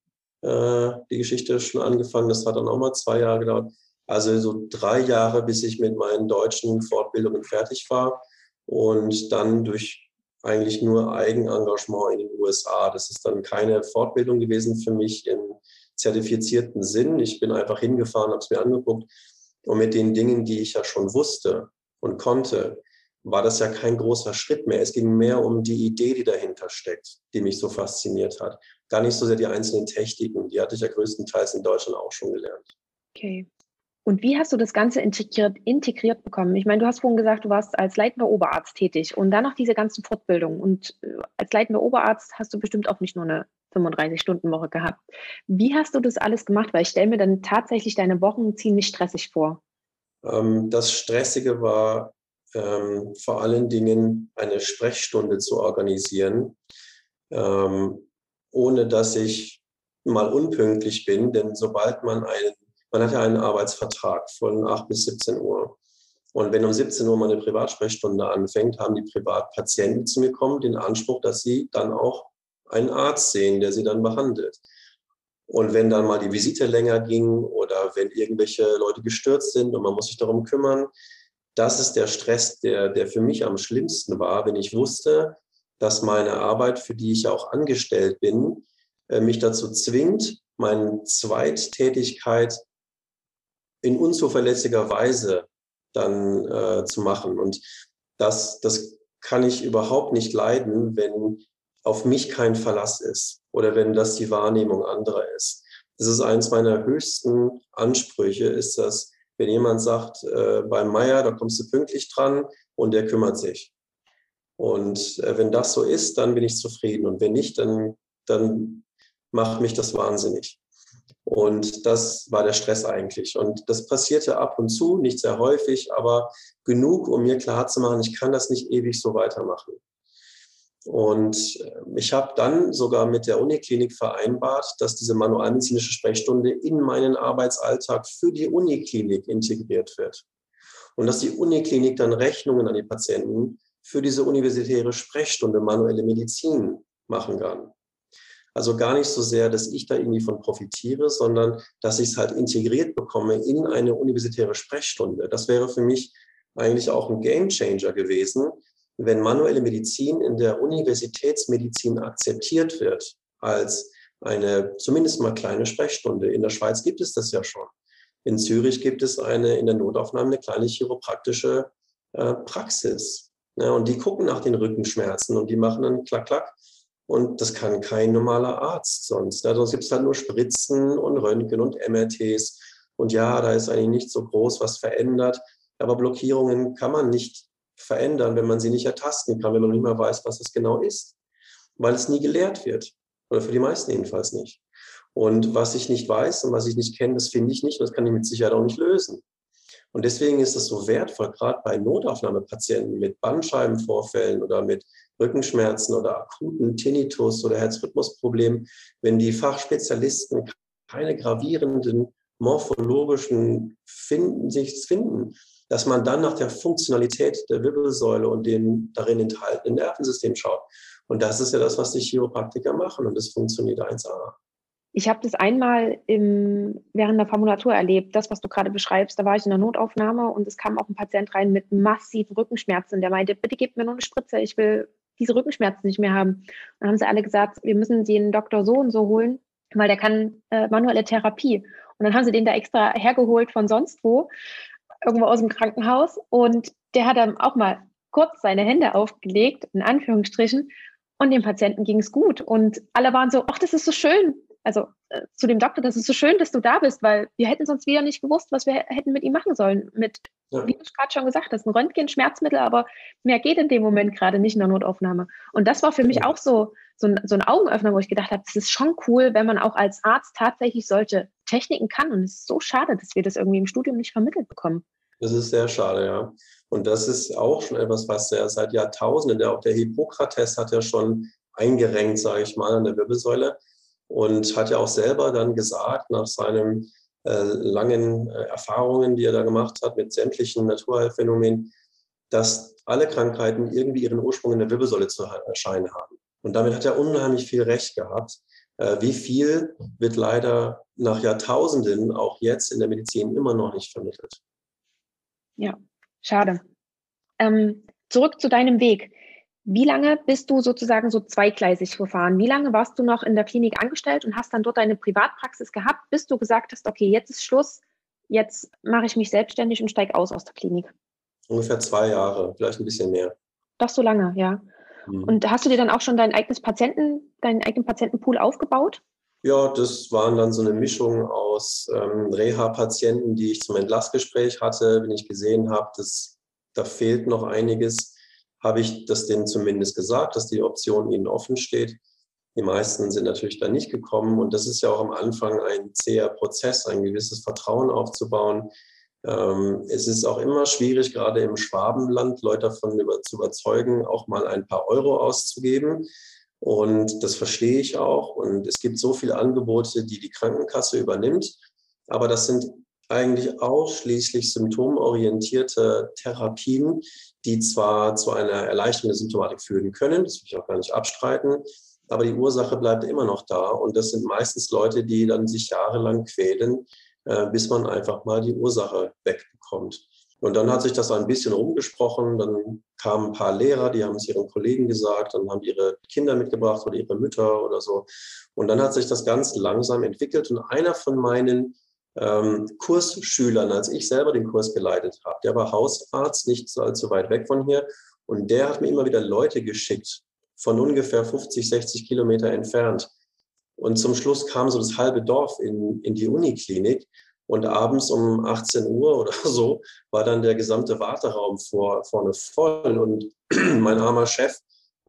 äh, die Geschichte schon angefangen. Das hat dann auch mal zwei Jahre gedauert. Also so drei Jahre, bis ich mit meinen deutschen Fortbildungen fertig war. Und dann durch eigentlich nur Eigenengagement in den USA. Das ist dann keine Fortbildung gewesen für mich im zertifizierten Sinn. Ich bin einfach hingefahren, habe es mir angeguckt. Und mit den Dingen, die ich ja schon wusste und konnte, war das ja kein großer Schritt mehr. Es ging mehr um die Idee, die dahinter steckt, die mich so fasziniert hat. Gar nicht so sehr die einzelnen Techniken. Die hatte ich ja größtenteils in Deutschland auch schon gelernt. Okay. Und wie hast du das Ganze integriert, integriert bekommen? Ich meine, du hast vorhin gesagt, du warst als leitender Oberarzt tätig und dann noch diese ganzen Fortbildungen. Und äh, als leitender Oberarzt hast du bestimmt auch nicht nur eine 35-Stunden-Woche gehabt. Wie hast du das alles gemacht? Weil ich stelle mir dann tatsächlich deine Wochen ziemlich stressig vor. Ähm, das Stressige war ähm, vor allen Dingen eine Sprechstunde zu organisieren, ähm, ohne dass ich mal unpünktlich bin, denn sobald man einen, man hat ja einen Arbeitsvertrag von 8 bis 17 Uhr. Und wenn um 17 Uhr meine Privatsprechstunde anfängt, haben die Privatpatienten, zu mir kommen, den Anspruch, dass sie dann auch einen Arzt sehen, der sie dann behandelt. Und wenn dann mal die Visite länger ging oder wenn irgendwelche Leute gestürzt sind und man muss sich darum kümmern, das ist der Stress, der, der für mich am schlimmsten war, wenn ich wusste, dass meine Arbeit, für die ich auch angestellt bin, äh, mich dazu zwingt, meine Zweittätigkeit in unzuverlässiger Weise dann äh, zu machen. Und das, das kann ich überhaupt nicht leiden, wenn auf mich kein Verlass ist oder wenn das die Wahrnehmung anderer ist. Das ist eines meiner höchsten Ansprüche, ist das, wenn jemand sagt, äh, beim Meier, da kommst du pünktlich dran und der kümmert sich. Und äh, wenn das so ist, dann bin ich zufrieden. Und wenn nicht, dann, dann macht mich das wahnsinnig. Und das war der Stress eigentlich. Und das passierte ab und zu, nicht sehr häufig, aber genug, um mir klarzumachen, ich kann das nicht ewig so weitermachen. Und äh, ich habe dann sogar mit der Uniklinik vereinbart, dass diese manualmedizinische Sprechstunde in meinen Arbeitsalltag für die Uniklinik integriert wird. Und dass die Uniklinik dann Rechnungen an die Patienten für diese universitäre Sprechstunde manuelle Medizin machen kann. Also gar nicht so sehr, dass ich da irgendwie von profitiere, sondern dass ich es halt integriert bekomme in eine universitäre Sprechstunde. Das wäre für mich eigentlich auch ein Gamechanger gewesen, wenn manuelle Medizin in der Universitätsmedizin akzeptiert wird als eine zumindest mal kleine Sprechstunde. In der Schweiz gibt es das ja schon. In Zürich gibt es eine in der Notaufnahme eine kleine chiropraktische äh, Praxis. Ja, und die gucken nach den Rückenschmerzen und die machen dann klack, klack und das kann kein normaler Arzt sonst. Ja, sonst gibt es halt nur Spritzen und Röntgen und MRTs. Und ja, da ist eigentlich nicht so groß was verändert. Aber Blockierungen kann man nicht verändern, wenn man sie nicht ertasten kann, wenn man nicht mehr weiß, was es genau ist. Weil es nie gelehrt wird. Oder für die meisten jedenfalls nicht. Und was ich nicht weiß und was ich nicht kenne, das finde ich nicht und das kann ich mit Sicherheit auch nicht lösen. Und deswegen ist es so wertvoll, gerade bei Notaufnahmepatienten mit Bandscheibenvorfällen oder mit Rückenschmerzen oder akuten Tinnitus oder Herzrhythmusproblemen, wenn die Fachspezialisten keine gravierenden morphologischen finden, sich finden, dass man dann nach der Funktionalität der Wirbelsäule und dem darin enthaltenen Nervensystem schaut. Und das ist ja das, was die Chiropraktiker machen und das funktioniert 1A. Ich habe das einmal im, während der Formulatur erlebt, das, was du gerade beschreibst. Da war ich in der Notaufnahme und es kam auch ein Patient rein mit massiven Rückenschmerzen. Der meinte, bitte gebt mir nur eine Spritze, ich will diese Rückenschmerzen nicht mehr haben. dann haben sie alle gesagt, wir müssen den Doktor so und so holen, weil der kann äh, manuelle Therapie. Und dann haben sie den da extra hergeholt von sonst wo, irgendwo aus dem Krankenhaus. Und der hat dann auch mal kurz seine Hände aufgelegt, in Anführungsstrichen, und dem Patienten ging es gut. Und alle waren so, ach, das ist so schön also äh, zu dem Doktor, das ist so schön, dass du da bist, weil wir hätten sonst wieder nicht gewusst, was wir hätten mit ihm machen sollen. Mit, ja. wie du gerade schon gesagt hast, ein Röntgen, Schmerzmittel, aber mehr geht in dem Moment gerade nicht in der Notaufnahme. Und das war für mich auch so, so ein, so ein Augenöffner, wo ich gedacht habe, das ist schon cool, wenn man auch als Arzt tatsächlich solche Techniken kann. Und es ist so schade, dass wir das irgendwie im Studium nicht vermittelt bekommen. Das ist sehr schade, ja. Und das ist auch schon etwas, was ja seit Jahrtausenden, der, auch der Hippokrates hat ja schon eingerenkt, sage ich mal, an der Wirbelsäule und hat ja auch selber dann gesagt, nach seinen äh, langen äh, Erfahrungen, die er da gemacht hat mit sämtlichen Naturheilphänomenen, dass alle Krankheiten irgendwie ihren Ursprung in der Wirbelsäule zu erscheinen haben. Und damit hat er unheimlich viel Recht gehabt. Äh, wie viel wird leider nach Jahrtausenden auch jetzt in der Medizin immer noch nicht vermittelt. Ja, schade. Ähm, zurück zu deinem Weg. Wie lange bist du sozusagen so zweigleisig gefahren? Wie lange warst du noch in der Klinik angestellt und hast dann dort deine Privatpraxis gehabt, bis du gesagt hast, okay, jetzt ist Schluss, jetzt mache ich mich selbstständig und steige aus aus der Klinik? Ungefähr zwei Jahre, vielleicht ein bisschen mehr. Doch so lange, ja. Mhm. Und hast du dir dann auch schon dein eigenes Patienten, deinen eigenen Patientenpool aufgebaut? Ja, das waren dann so eine Mischung aus ähm, Reha-Patienten, die ich zum Entlassgespräch hatte, wenn ich gesehen habe, dass da fehlt noch einiges habe ich das denen zumindest gesagt, dass die Option ihnen offen steht. Die meisten sind natürlich da nicht gekommen und das ist ja auch am Anfang ein zäher Prozess, ein gewisses Vertrauen aufzubauen. Ähm, es ist auch immer schwierig, gerade im Schwabenland Leute davon über, zu überzeugen, auch mal ein paar Euro auszugeben. Und das verstehe ich auch. Und es gibt so viele Angebote, die die Krankenkasse übernimmt. Aber das sind eigentlich ausschließlich symptomorientierte Therapien, die zwar zu einer Erleichterung der Symptomatik führen können, das will ich auch gar nicht abstreiten, aber die Ursache bleibt immer noch da. Und das sind meistens Leute, die dann sich jahrelang quälen, bis man einfach mal die Ursache wegbekommt. Und dann hat sich das ein bisschen rumgesprochen. Dann kamen ein paar Lehrer, die haben es ihren Kollegen gesagt, dann haben ihre Kinder mitgebracht oder ihre Mütter oder so. Und dann hat sich das ganz langsam entwickelt. Und einer von meinen ähm, Kursschülern, als ich selber den Kurs geleitet habe. Der war Hausarzt, nicht allzu weit weg von hier. Und der hat mir immer wieder Leute geschickt, von ungefähr 50, 60 Kilometer entfernt. Und zum Schluss kam so das halbe Dorf in, in die Uniklinik. Und abends um 18 Uhr oder so war dann der gesamte Warteraum vor, vorne voll. Und mein armer Chef,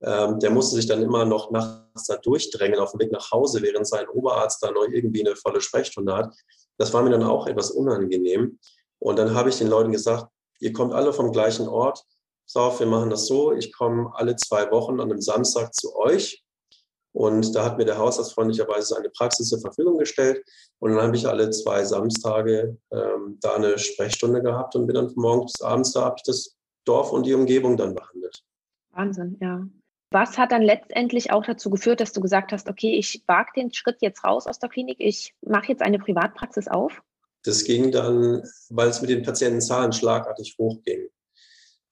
ähm, der musste sich dann immer noch nachts da durchdrängen auf dem Weg nach Hause, während sein Oberarzt da noch irgendwie eine volle Sprechstunde hat. Das war mir dann auch etwas unangenehm. Und dann habe ich den Leuten gesagt, ihr kommt alle vom gleichen Ort. So, wir machen das so. Ich komme alle zwei Wochen an einem Samstag zu euch. Und da hat mir der Hausarzt freundlicherweise eine Praxis zur Verfügung gestellt. Und dann habe ich alle zwei Samstage ähm, da eine Sprechstunde gehabt und bin dann von morgens bis abends da, habe ich das Dorf und die Umgebung dann behandelt. Wahnsinn, ja. Was hat dann letztendlich auch dazu geführt, dass du gesagt hast, okay, ich wage den Schritt jetzt raus aus der Klinik, ich mache jetzt eine Privatpraxis auf? Das ging dann, weil es mit den Patientenzahlen schlagartig hochging.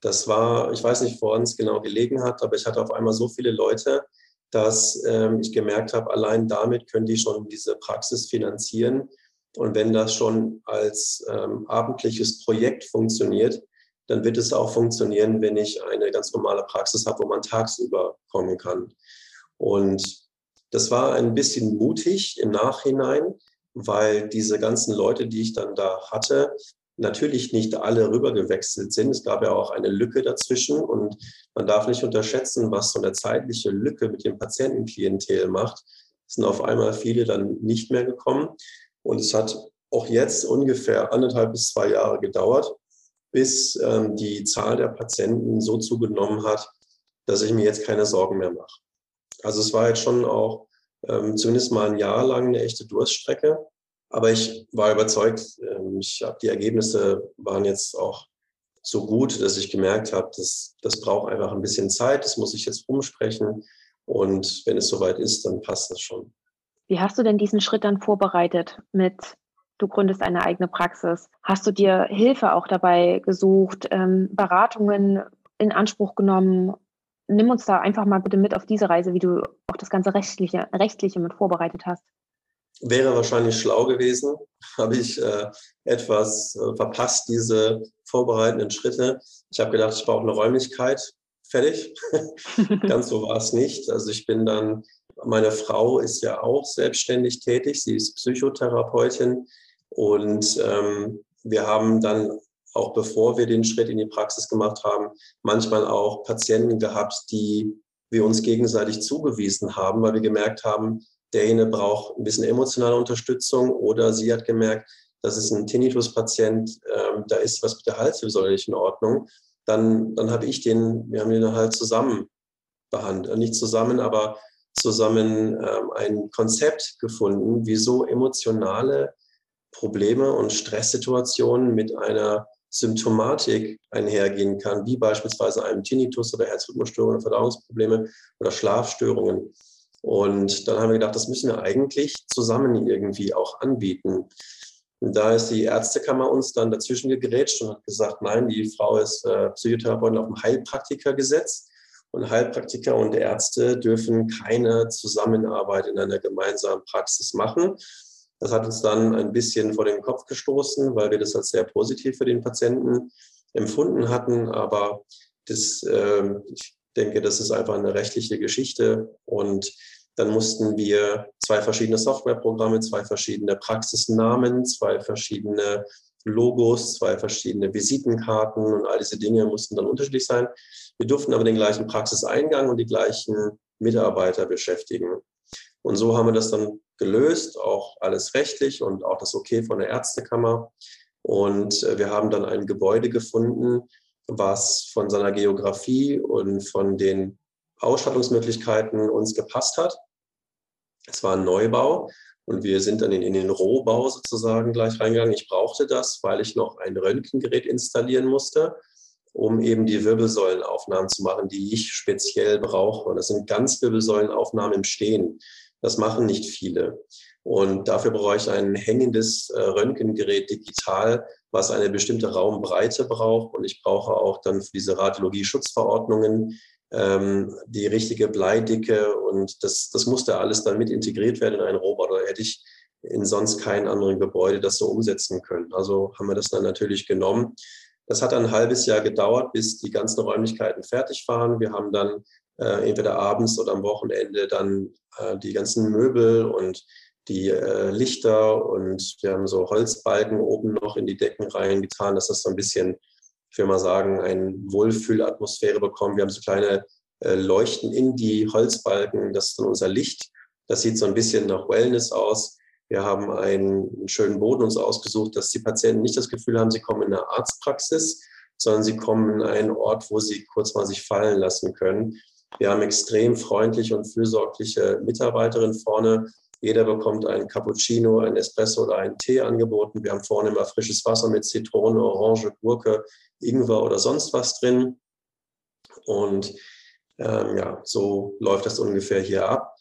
Das war, ich weiß nicht, wo uns genau gelegen hat, aber ich hatte auf einmal so viele Leute, dass ähm, ich gemerkt habe, allein damit können die schon diese Praxis finanzieren. Und wenn das schon als ähm, abendliches Projekt funktioniert, dann wird es auch funktionieren, wenn ich eine ganz normale Praxis habe, wo man tagsüber kommen kann. Und das war ein bisschen mutig im Nachhinein, weil diese ganzen Leute, die ich dann da hatte, natürlich nicht alle rübergewechselt sind. Es gab ja auch eine Lücke dazwischen und man darf nicht unterschätzen, was so eine zeitliche Lücke mit dem Patientenklientel macht. Es sind auf einmal viele dann nicht mehr gekommen und es hat auch jetzt ungefähr anderthalb bis zwei Jahre gedauert, bis ähm, die Zahl der Patienten so zugenommen hat, dass ich mir jetzt keine Sorgen mehr mache. Also es war jetzt schon auch ähm, zumindest mal ein Jahr lang eine echte Durststrecke. Aber ich war überzeugt, ähm, ich hab, die Ergebnisse waren jetzt auch so gut, dass ich gemerkt habe, dass das braucht einfach ein bisschen Zeit, das muss ich jetzt umsprechen. Und wenn es soweit ist, dann passt das schon. Wie hast du denn diesen Schritt dann vorbereitet mit du gründest eine eigene Praxis. Hast du dir Hilfe auch dabei gesucht, ähm, Beratungen in Anspruch genommen? Nimm uns da einfach mal bitte mit auf diese Reise, wie du auch das ganze Rechtliche, Rechtliche mit vorbereitet hast. Wäre wahrscheinlich schlau gewesen, habe ich äh, etwas äh, verpasst, diese vorbereitenden Schritte. Ich habe gedacht, ich brauche eine Räumlichkeit, fertig. Ganz so war es nicht. Also ich bin dann, meine Frau ist ja auch selbstständig tätig, sie ist Psychotherapeutin. Und ähm, wir haben dann auch bevor wir den Schritt in die Praxis gemacht haben, manchmal auch Patienten gehabt, die wir uns gegenseitig zugewiesen haben, weil wir gemerkt haben, derjenige braucht ein bisschen emotionale Unterstützung oder sie hat gemerkt, das ist ein Tinnitus-Patient, ähm, da ist was mit der Halswirbelsäule nicht in Ordnung. Dann, dann habe ich den, wir haben den halt zusammen behandelt, nicht zusammen, aber zusammen ähm, ein Konzept gefunden, wieso emotionale Probleme und Stresssituationen mit einer Symptomatik einhergehen kann, wie beispielsweise einem Tinnitus oder Herzrhythmusstörungen, Verdauungsprobleme oder Schlafstörungen. Und dann haben wir gedacht, das müssen wir eigentlich zusammen irgendwie auch anbieten. Und da ist die Ärztekammer uns dann dazwischen gegrätscht und hat gesagt, nein, die Frau ist äh, Psychotherapeutin auf dem Heilpraktikergesetz. Und Heilpraktiker und Ärzte dürfen keine Zusammenarbeit in einer gemeinsamen Praxis machen. Das hat uns dann ein bisschen vor den Kopf gestoßen, weil wir das als sehr positiv für den Patienten empfunden hatten. Aber das, äh, ich denke, das ist einfach eine rechtliche Geschichte. Und dann mussten wir zwei verschiedene Softwareprogramme, zwei verschiedene Praxisnamen, zwei verschiedene Logos, zwei verschiedene Visitenkarten und all diese Dinge mussten dann unterschiedlich sein. Wir durften aber den gleichen Praxiseingang und die gleichen Mitarbeiter beschäftigen. Und so haben wir das dann gelöst, auch alles rechtlich und auch das Okay von der Ärztekammer. Und äh, wir haben dann ein Gebäude gefunden, was von seiner Geografie und von den Ausstattungsmöglichkeiten uns gepasst hat. Es war ein Neubau und wir sind dann in, in, den Rohbau sozusagen gleich reingegangen. Ich brauchte das, weil ich noch ein Röntgengerät installieren musste, um eben die Wirbelsäulenaufnahmen zu machen, die ich speziell brauche. Und das sind Ganzwirbelsäulenaufnahmen im Stehen. Das machen nicht viele. Und dafür brauche ich ein hängendes äh, Röntgengerät digital, was eine bestimmte Raumbreite braucht. Und ich brauche auch dann für diese Radiologie-Schutzverordnungen ähm, die richtige Bleidicke. Und das, das musste alles dann mit integriert werden in einen Roboter. Hätte ich in sonst keinem anderen Gebäude das so umsetzen können. Also haben wir das dann natürlich genommen. Das hat ein halbes Jahr gedauert, bis die ganzen Räumlichkeiten fertig waren. Wir haben dann äh, entweder abends oder am Wochenende dann äh, die ganzen Möbel und die äh, Lichter und wir haben so Holzbalken oben noch in die Decken reingetan, dass das so ein bisschen, ich will mal sagen, eine Wohlfühlatmosphäre bekommt. Wir haben so kleine äh, Leuchten in die Holzbalken, das ist dann unser Licht. Das sieht so ein bisschen nach Wellness aus. Wir haben einen schönen Boden uns ausgesucht, dass die Patienten nicht das Gefühl haben, sie kommen in eine Arztpraxis, sondern sie kommen in einen Ort, wo sie kurz mal sich fallen lassen können. Wir haben extrem freundliche und fürsorgliche Mitarbeiterinnen vorne. Jeder bekommt einen Cappuccino, einen Espresso oder einen Tee angeboten. Wir haben vorne immer frisches Wasser mit Zitrone, Orange, Gurke, Ingwer oder sonst was drin. Und ähm, ja, so läuft das ungefähr hier ab.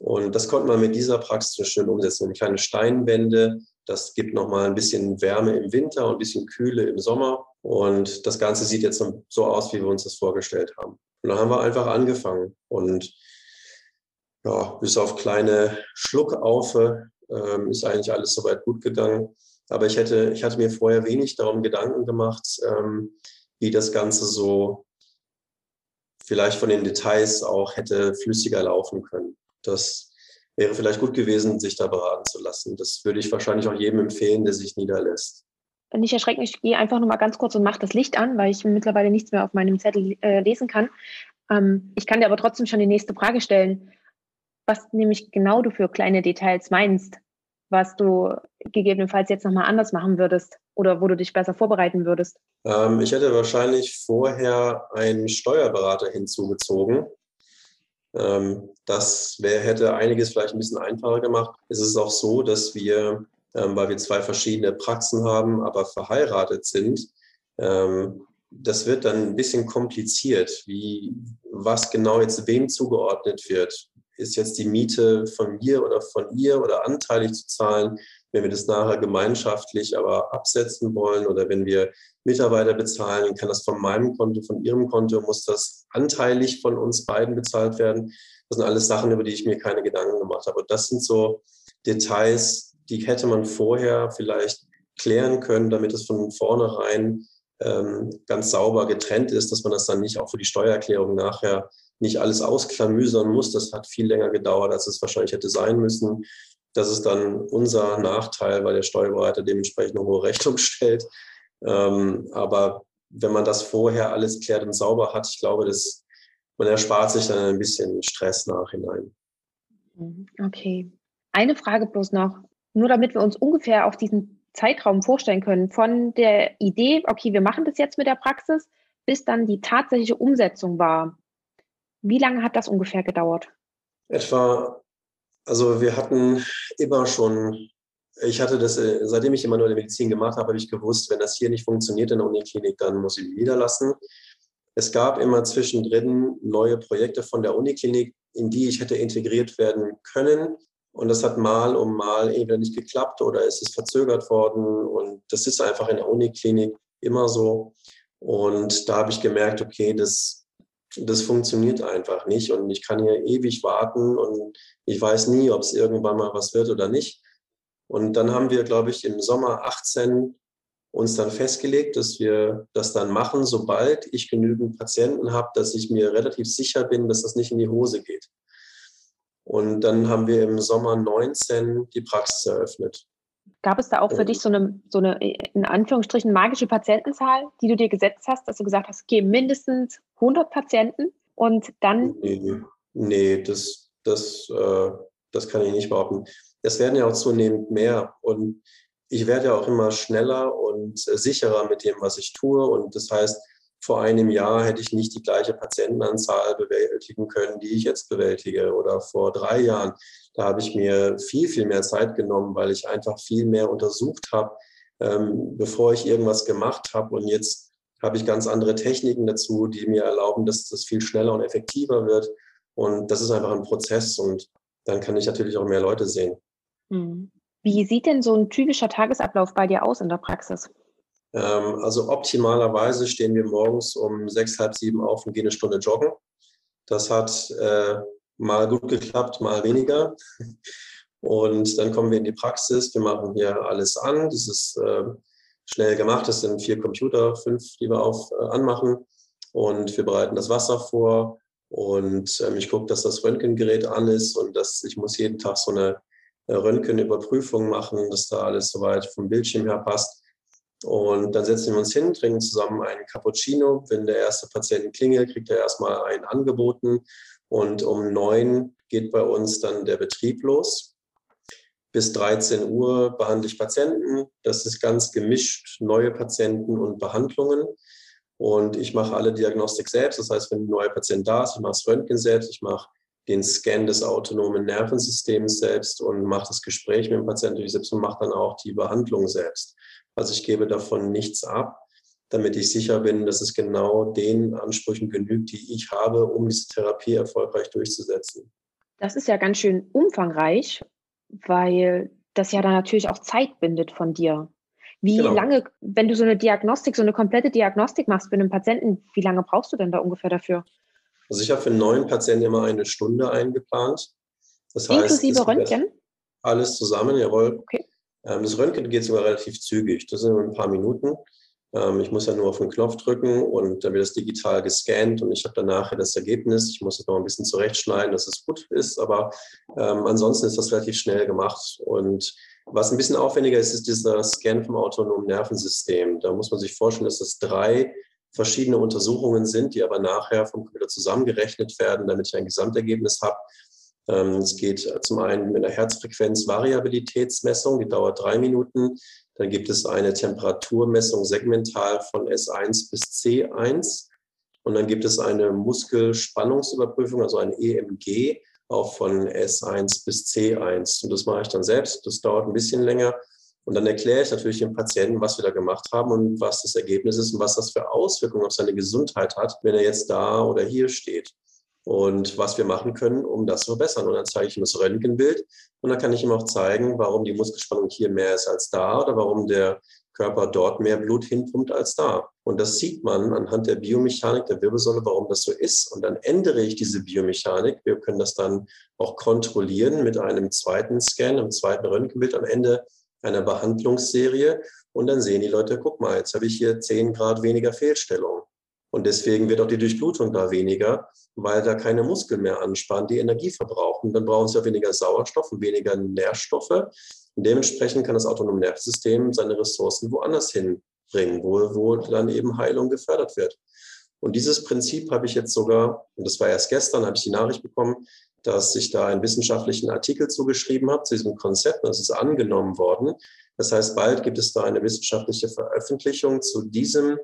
Und das konnte man mit dieser Praxis schön umsetzen. Eine kleine Steinwände, das gibt nochmal ein bisschen Wärme im Winter und ein bisschen Kühle im Sommer. Und das Ganze sieht jetzt so aus, wie wir uns das vorgestellt haben. Und dann haben wir einfach angefangen. Und ja, bis auf kleine Schluckaufe ähm, ist eigentlich alles soweit gut gegangen. Aber ich hätte, ich hatte mir vorher wenig darum Gedanken gemacht, ähm, wie das Ganze so vielleicht von den Details auch hätte flüssiger laufen können. Das wäre vielleicht gut gewesen, sich da beraten zu lassen. Das würde ich wahrscheinlich auch jedem empfehlen, der sich niederlässt. Nicht erschrecken, ich gehe einfach nur mal ganz kurz und mache das Licht an, weil ich mittlerweile nichts mehr auf meinem Zettel äh, lesen kann. Ähm, ich kann dir aber trotzdem schon die nächste Frage stellen, was nämlich genau du für kleine Details meinst, was du gegebenenfalls jetzt nochmal anders machen würdest oder wo du dich besser vorbereiten würdest. Ähm, ich hätte wahrscheinlich vorher einen Steuerberater hinzugezogen, ähm, das wär, hätte einiges vielleicht ein bisschen einfacher gemacht. Es ist auch so, dass wir, ähm, weil wir zwei verschiedene Praxen haben, aber verheiratet sind, ähm, das wird dann ein bisschen kompliziert, wie was genau jetzt wem zugeordnet wird. Ist jetzt die Miete von mir oder von ihr oder anteilig zu zahlen? Wenn wir das nachher gemeinschaftlich aber absetzen wollen oder wenn wir Mitarbeiter bezahlen, kann das von meinem Konto, von ihrem Konto, muss das anteilig von uns beiden bezahlt werden. Das sind alles Sachen, über die ich mir keine Gedanken gemacht habe. Und das sind so Details, die hätte man vorher vielleicht klären können, damit es von vornherein ähm, ganz sauber getrennt ist, dass man das dann nicht auch für die Steuererklärung nachher nicht alles ausklamüsern muss. Das hat viel länger gedauert, als es wahrscheinlich hätte sein müssen. Das ist dann unser Nachteil, weil der Steuerberater dementsprechend eine hohe Rechnung stellt. Ähm, aber wenn man das vorher alles klärt und sauber hat, ich glaube, das, man erspart sich dann ein bisschen Stress nachhinein. Mhm, okay. Eine Frage bloß noch, nur damit wir uns ungefähr auf diesen Zeitraum vorstellen können, von der Idee, okay, wir machen das jetzt mit der Praxis, bis dann die tatsächliche Umsetzung war. Wie lange hat das ungefähr gedauert? Etwa, also wir hatten immer schon ich hatte das, äh, seitdem ich manuelle Medizin gemacht habe, habe ich gewusst, wenn das hier nicht funktioniert in der Uniklinik, dann muss ich ihn niederlassen. Es gab immer zwischendrin neue Projekte von der Uniklinik, in die ich hätte integriert werden können. Und das hat mal um mal entweder nicht geklappt oder ist es verzögert worden. Und das ist einfach in der Uniklinik immer so. Und da habe ich gemerkt, okay, das, das funktioniert einfach nicht. Und ich kann hier ewig warten und ich weiß nie, ob es irgendwann mal was wird oder nicht. Und dann haben wir, glaube ich, im Sommer 18 uns dann festgelegt, dass wir das dann machen, sobald ich genügend Patienten habe, dass ich mir relativ sicher bin, dass das nicht in die Hose geht. Und dann haben wir im Sommer 19 die Praxis eröffnet. Gab es da auch für dich so eine, so eine, in Anführungsstrichen, magische Patientenzahl, die du dir gesetzt hast, dass du gesagt hast, okay, mindestens 100 Patienten und dann? Nee, nee das, das, äh, das kann ich nicht behaupten es werden ja auch zunehmend mehr und ich werde ja auch immer schneller und äh, sicherer mit dem, was ich tue. Und das heißt, vor einem Jahr hätte ich nicht die gleiche Patientenanzahl bewältigen können, die ich jetzt bewältige. Oder vor drei Jahren, da habe ich mir viel, viel mehr Zeit genommen, weil ich einfach viel mehr untersucht habe, ähm, bevor ich irgendwas gemacht habe. Und jetzt habe ich ganz andere Techniken dazu, die mir erlauben, dass das viel schneller und effektiver wird. Und das ist einfach ein Prozess. Und dann kann ich natürlich auch mehr Leute sehen. Mhm. Wie sieht denn so ein typischer Tagesablauf bei dir aus in der Praxis? Ähm, also optimalerweise stehen wir morgens um sechs, halb sieben auf und gehen eine Stunde joggen. Das hat äh, mal gut geklappt, mal weniger. Und dann kommen wir in die Praxis. Wir machen hier alles an. Das ist äh, schnell gemacht. Das sind vier Computer, fünf, die wir auf, äh, anmachen. Und wir bereiten das Wasser vor. Und ähm, ich gucke, dass das Röntgengerät an ist und dass ich muss jeden Tag so eine äh, Röntgenüberprüfung machen, dass da alles soweit vom Bildschirm her passt. Und dann setzen wir uns hin, trinken zusammen einen Cappuccino. Wenn der erste Patient klingelt, kriegt er erstmal einen angeboten. Und um neun geht bei uns dann der Betrieb los. Bis 13 Uhr behandle ich Patienten. Das ist ganz gemischt, neue Patienten und Behandlungen. Und ich mache alle Diagnostik selbst. Das heißt, wenn ein neuer Patient da ist, ich mache das Röntgen selbst, ich mache den Scan des autonomen Nervensystems selbst und mache das Gespräch mit dem Patienten selbst und mache dann auch die Behandlung selbst. Also ich gebe davon nichts ab, damit ich sicher bin, dass es genau den Ansprüchen genügt, die ich habe, um diese Therapie erfolgreich durchzusetzen. Das ist ja ganz schön umfangreich, weil das ja dann natürlich auch Zeit bindet von dir. Wie genau. lange, wenn du so eine Diagnostik, so eine komplette Diagnostik machst für einen Patienten, wie lange brauchst du denn da ungefähr dafür? Also ich habe für einen neuen Patienten immer eine Stunde eingeplant. Das heißt, Inklusive Röntgen? Alles zusammen, jawohl. Okay. Ähm, das Röntgen geht sogar relativ zügig. Das sind nur ein paar Minuten. Ähm, ich muss ja nur auf den Knopf drücken und dann wird das digital gescannt und ich habe dann nachher das Ergebnis. Ich muss es noch ein bisschen zurechtschneiden, dass es gut ist, aber ähm, ansonsten ist das relativ schnell gemacht. Und was ein bisschen aufwendiger ist, ist dieser Scan vom autonomen Nervensystem. Da muss man sich vorstellen, dass das drei verschiedene Untersuchungen sind, die aber nachher vom Computer zusammengerechnet werden, damit ich ein Gesamtergebnis habe. Ähm, es geht zum einen mit einer Herzfrequenzvariabilitätsmessung, die dauert drei Minuten. Dann gibt es eine Temperaturmessung segmental von S1 bis C1. Und dann gibt es eine Muskelspannungsüberprüfung, also ein EMG, auch von S1 bis C1. Und das mache ich dann selbst. Das dauert ein bisschen länger. Und dann erkläre ich natürlich dem Patienten, was wir da gemacht haben und was das Ergebnis ist und was das für Auswirkungen auf seine Gesundheit hat, wenn er jetzt da oder hier steht. Und was wir machen können, um das zu verbessern. Und dann zeige ich ihm das Röntgenbild und dann kann ich ihm auch zeigen, warum die Muskelspannung hier mehr ist als da oder warum der Körper dort mehr Blut hinpumpt als da. Und das sieht man anhand der Biomechanik der Wirbelsäule, warum das so ist. Und dann ändere ich diese Biomechanik. Wir können das dann auch kontrollieren mit einem zweiten Scan, einem zweiten Röntgenbild am Ende einer Behandlungsserie. Und dann sehen die Leute, guck mal, jetzt habe ich hier 10 Grad weniger Fehlstellung. Und deswegen wird auch die Durchblutung da weniger, weil da keine Muskeln mehr anspannen, die Energie verbrauchen. Dann brauchen sie auch weniger Sauerstoff und weniger Nährstoffe. Und dementsprechend kann das autonome Nervensystem seine Ressourcen woanders hinbringen, wo, wo dann eben Heilung gefördert wird. Und dieses Prinzip habe ich jetzt sogar, und das war erst gestern, habe ich die Nachricht bekommen, dass ich da einen wissenschaftlichen Artikel zugeschrieben habe zu diesem Konzept. Das ist angenommen worden. Das heißt, bald gibt es da eine wissenschaftliche Veröffentlichung zu diesem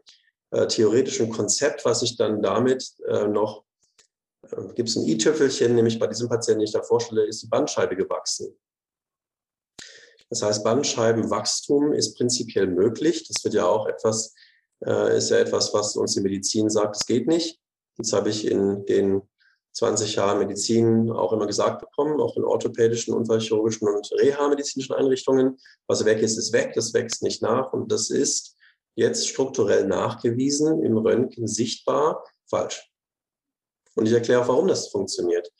äh, theoretischen Konzept, was ich dann damit äh, noch, äh, gibt es ein i-Tüpfelchen, nämlich bei diesem Patienten, den ich da vorstelle, ist die Bandscheibe gewachsen. Das heißt, Bandscheibenwachstum ist prinzipiell möglich. Das wird ja auch etwas, äh, ist ja etwas, was uns die Medizin sagt, es geht nicht. Das habe ich in den 20 Jahren Medizin auch immer gesagt bekommen, auch in orthopädischen, unfallchirurgischen und reha-medizinischen Einrichtungen. Was weg ist, ist weg, das wächst nicht nach und das ist jetzt strukturell nachgewiesen, im Röntgen sichtbar falsch. Und ich erkläre auch, warum das funktioniert.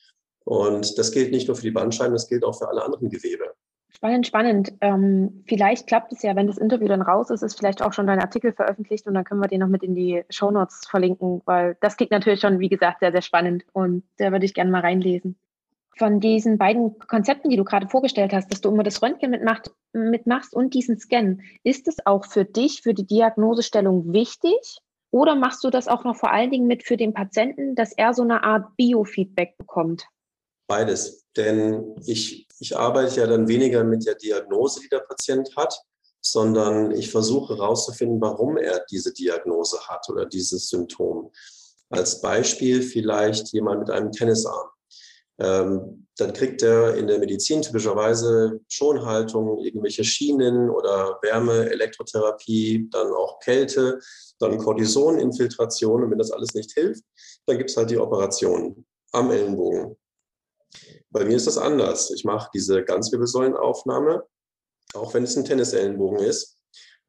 Und das gilt nicht nur für die Bandscheiben, das gilt auch für alle anderen Gewebe. Spannend, spannend. Ähm, vielleicht klappt es ja, wenn das Interview dann raus ist, ist vielleicht auch schon dein Artikel veröffentlicht und dann können wir den noch mit in die Show Notes verlinken, weil das klingt natürlich schon, wie gesagt, sehr, sehr spannend und da würde ich gerne mal reinlesen. Von diesen beiden Konzepten, die du gerade vorgestellt hast, dass du immer das Röntgen mitmacht, mitmachst und diesen Scan, ist es auch für dich, für die Diagnosestellung wichtig? Oder machst du das auch noch vor allen Dingen mit für den Patienten, dass er so eine Art Biofeedback bekommt? Beides. Denn ich, ich arbeite ja dann weniger mit der Diagnose, die der Patient hat, sondern ich versuche herauszufinden, warum er diese Diagnose hat oder dieses Symptom. Als Beispiel vielleicht jemand mit einem Tennisarm. Ähm, dann kriegt er in der Medizin typischerweise Schonhaltung, irgendwelche Schienen oder Wärme, Elektrotherapie, dann auch Kälte, dann Cortisoninfiltration. Und wenn das alles nicht hilft, dann gibt es halt die Operation am Ellenbogen. Bei mir ist das anders. Ich mache diese Ganzwirbelsäulenaufnahme, auch wenn es ein Tennisellenbogen ist.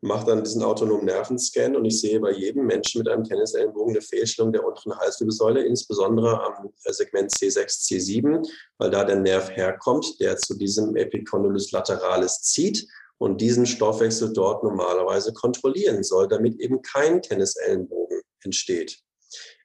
Mache dann diesen autonomen Nervenscan und ich sehe bei jedem Menschen mit einem Tennisellenbogen eine Fehlstellung der unteren Halswirbelsäule, insbesondere am Segment C6, C7, weil da der Nerv herkommt, der zu diesem Epicondylus lateralis zieht und diesen Stoffwechsel dort normalerweise kontrollieren soll, damit eben kein Tennisellenbogen entsteht.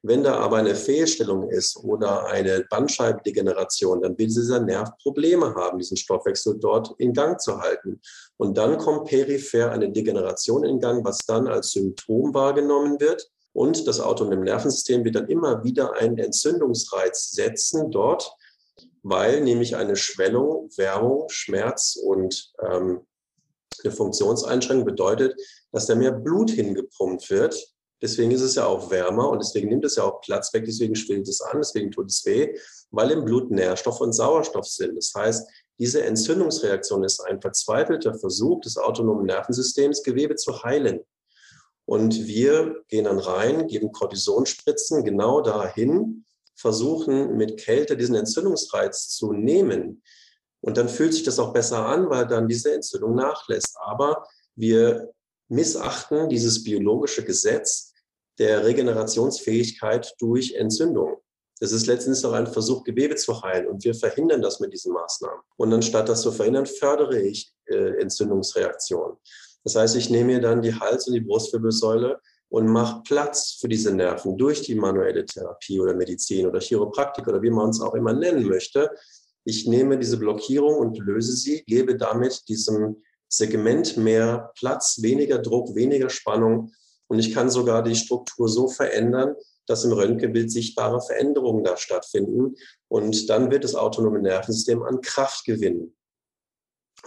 Wenn da aber eine Fehlstellung ist oder eine Bandscheibendegeneration, dann wird dieser Nerv Probleme haben, diesen Stoffwechsel dort in Gang zu halten. Und dann kommt peripher eine Degeneration in Gang, was dann als Symptom wahrgenommen wird. Und das autonome Nervensystem wird dann immer wieder einen Entzündungsreiz setzen dort, weil nämlich eine Schwellung, Wärmung, Schmerz und ähm, eine Funktionseinschränkung bedeutet, dass da mehr Blut hingepumpt wird Deswegen ist es ja auch wärmer und deswegen nimmt es ja auch Platz weg, deswegen schwillt es an, deswegen tut es weh, weil im Blut Nährstoff und Sauerstoff sind. Das heißt, diese Entzündungsreaktion ist ein verzweifelter Versuch des autonomen Nervensystems, Gewebe zu heilen. Und wir gehen dann rein, geben Cortisonspritzen genau dahin, versuchen mit Kälte diesen Entzündungsreiz zu nehmen. Und dann fühlt sich das auch besser an, weil dann diese Entzündung nachlässt. Aber wir missachten dieses biologische Gesetz, der Regenerationsfähigkeit durch Entzündung. Das ist letztendlich auch ein Versuch, Gewebe zu heilen. Und wir verhindern das mit diesen Maßnahmen. Und anstatt das zu verhindern, fördere ich äh, Entzündungsreaktionen. Das heißt, ich nehme mir dann die Hals- und die Brustwirbelsäule und mache Platz für diese Nerven durch die manuelle Therapie oder Medizin oder Chiropraktik oder wie man es auch immer nennen möchte. Ich nehme diese Blockierung und löse sie, gebe damit diesem Segment mehr Platz, weniger Druck, weniger Spannung und ich kann sogar die Struktur so verändern, dass im Röntgenbild sichtbare Veränderungen da stattfinden. Und dann wird das autonome Nervensystem an Kraft gewinnen.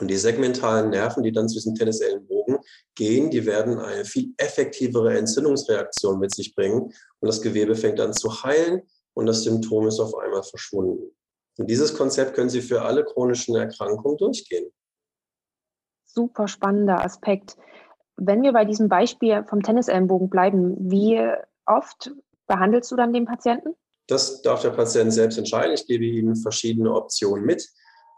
Und die segmentalen Nerven, die dann zwischen Tennisellenbogen gehen, die werden eine viel effektivere Entzündungsreaktion mit sich bringen. Und das Gewebe fängt an zu heilen und das Symptom ist auf einmal verschwunden. Und dieses Konzept können Sie für alle chronischen Erkrankungen durchgehen. Super spannender Aspekt. Wenn wir bei diesem Beispiel vom Tennisellenbogen bleiben, wie oft behandelst du dann den Patienten? Das darf der Patient selbst entscheiden. Ich gebe ihm verschiedene Optionen mit.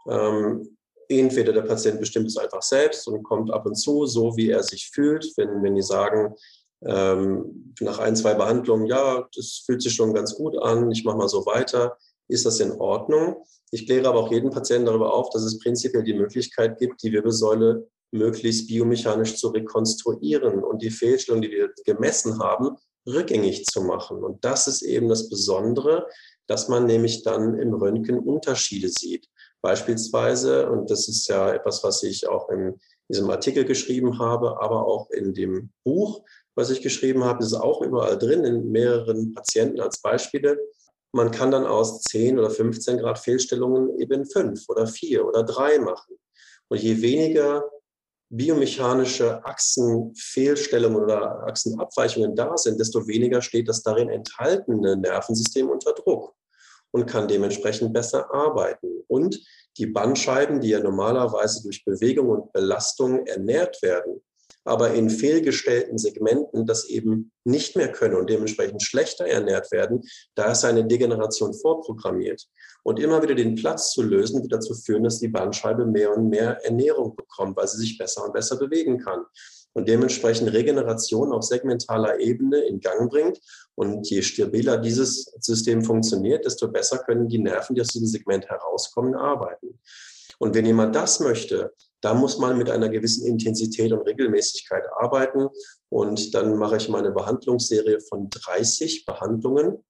Ähm, entweder der Patient bestimmt es einfach selbst und kommt ab und zu, so wie er sich fühlt. Wenn, wenn die sagen, ähm, nach ein, zwei Behandlungen, ja, das fühlt sich schon ganz gut an, ich mache mal so weiter, ist das in Ordnung. Ich kläre aber auch jeden Patienten darüber auf, dass es prinzipiell die Möglichkeit gibt, die Wirbelsäule möglichst biomechanisch zu rekonstruieren und die Fehlstellung, die wir gemessen haben, rückgängig zu machen. Und das ist eben das Besondere, dass man nämlich dann im Röntgen Unterschiede sieht. Beispielsweise, und das ist ja etwas, was ich auch in diesem Artikel geschrieben habe, aber auch in dem Buch, was ich geschrieben habe, ist auch überall drin, in mehreren Patienten als Beispiele. Man kann dann aus 10 oder 15 Grad Fehlstellungen eben 5 oder 4 oder 3 machen. Und je weniger biomechanische Achsenfehlstellungen oder Achsenabweichungen da sind, desto weniger steht das darin enthaltene Nervensystem unter Druck und kann dementsprechend besser arbeiten. Und die Bandscheiben, die ja normalerweise durch Bewegung und Belastung ernährt werden, aber in fehlgestellten Segmenten das eben nicht mehr können und dementsprechend schlechter ernährt werden, da ist eine Degeneration vorprogrammiert. Und immer wieder den Platz zu lösen, wird dazu führen, dass die Bandscheibe mehr und mehr Ernährung bekommt, weil sie sich besser und besser bewegen kann. Und dementsprechend Regeneration auf segmentaler Ebene in Gang bringt. Und je stabiler dieses System funktioniert, desto besser können die Nerven, die aus diesem Segment herauskommen, arbeiten. Und wenn jemand das möchte, da muss man mit einer gewissen Intensität und Regelmäßigkeit arbeiten. Und dann mache ich meine Behandlungsserie von 30 Behandlungen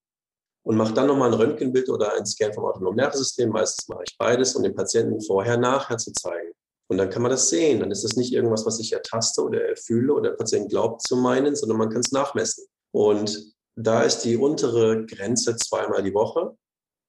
und mache dann nochmal ein Röntgenbild oder ein Scan vom autonomen Nervensystem. Meistens mache ich beides, um den Patienten vorher, nachher zu zeigen. Und dann kann man das sehen. Dann ist das nicht irgendwas, was ich ertaste oder erfühle oder der Patient glaubt zu meinen, sondern man kann es nachmessen. Und da ist die untere Grenze zweimal die Woche,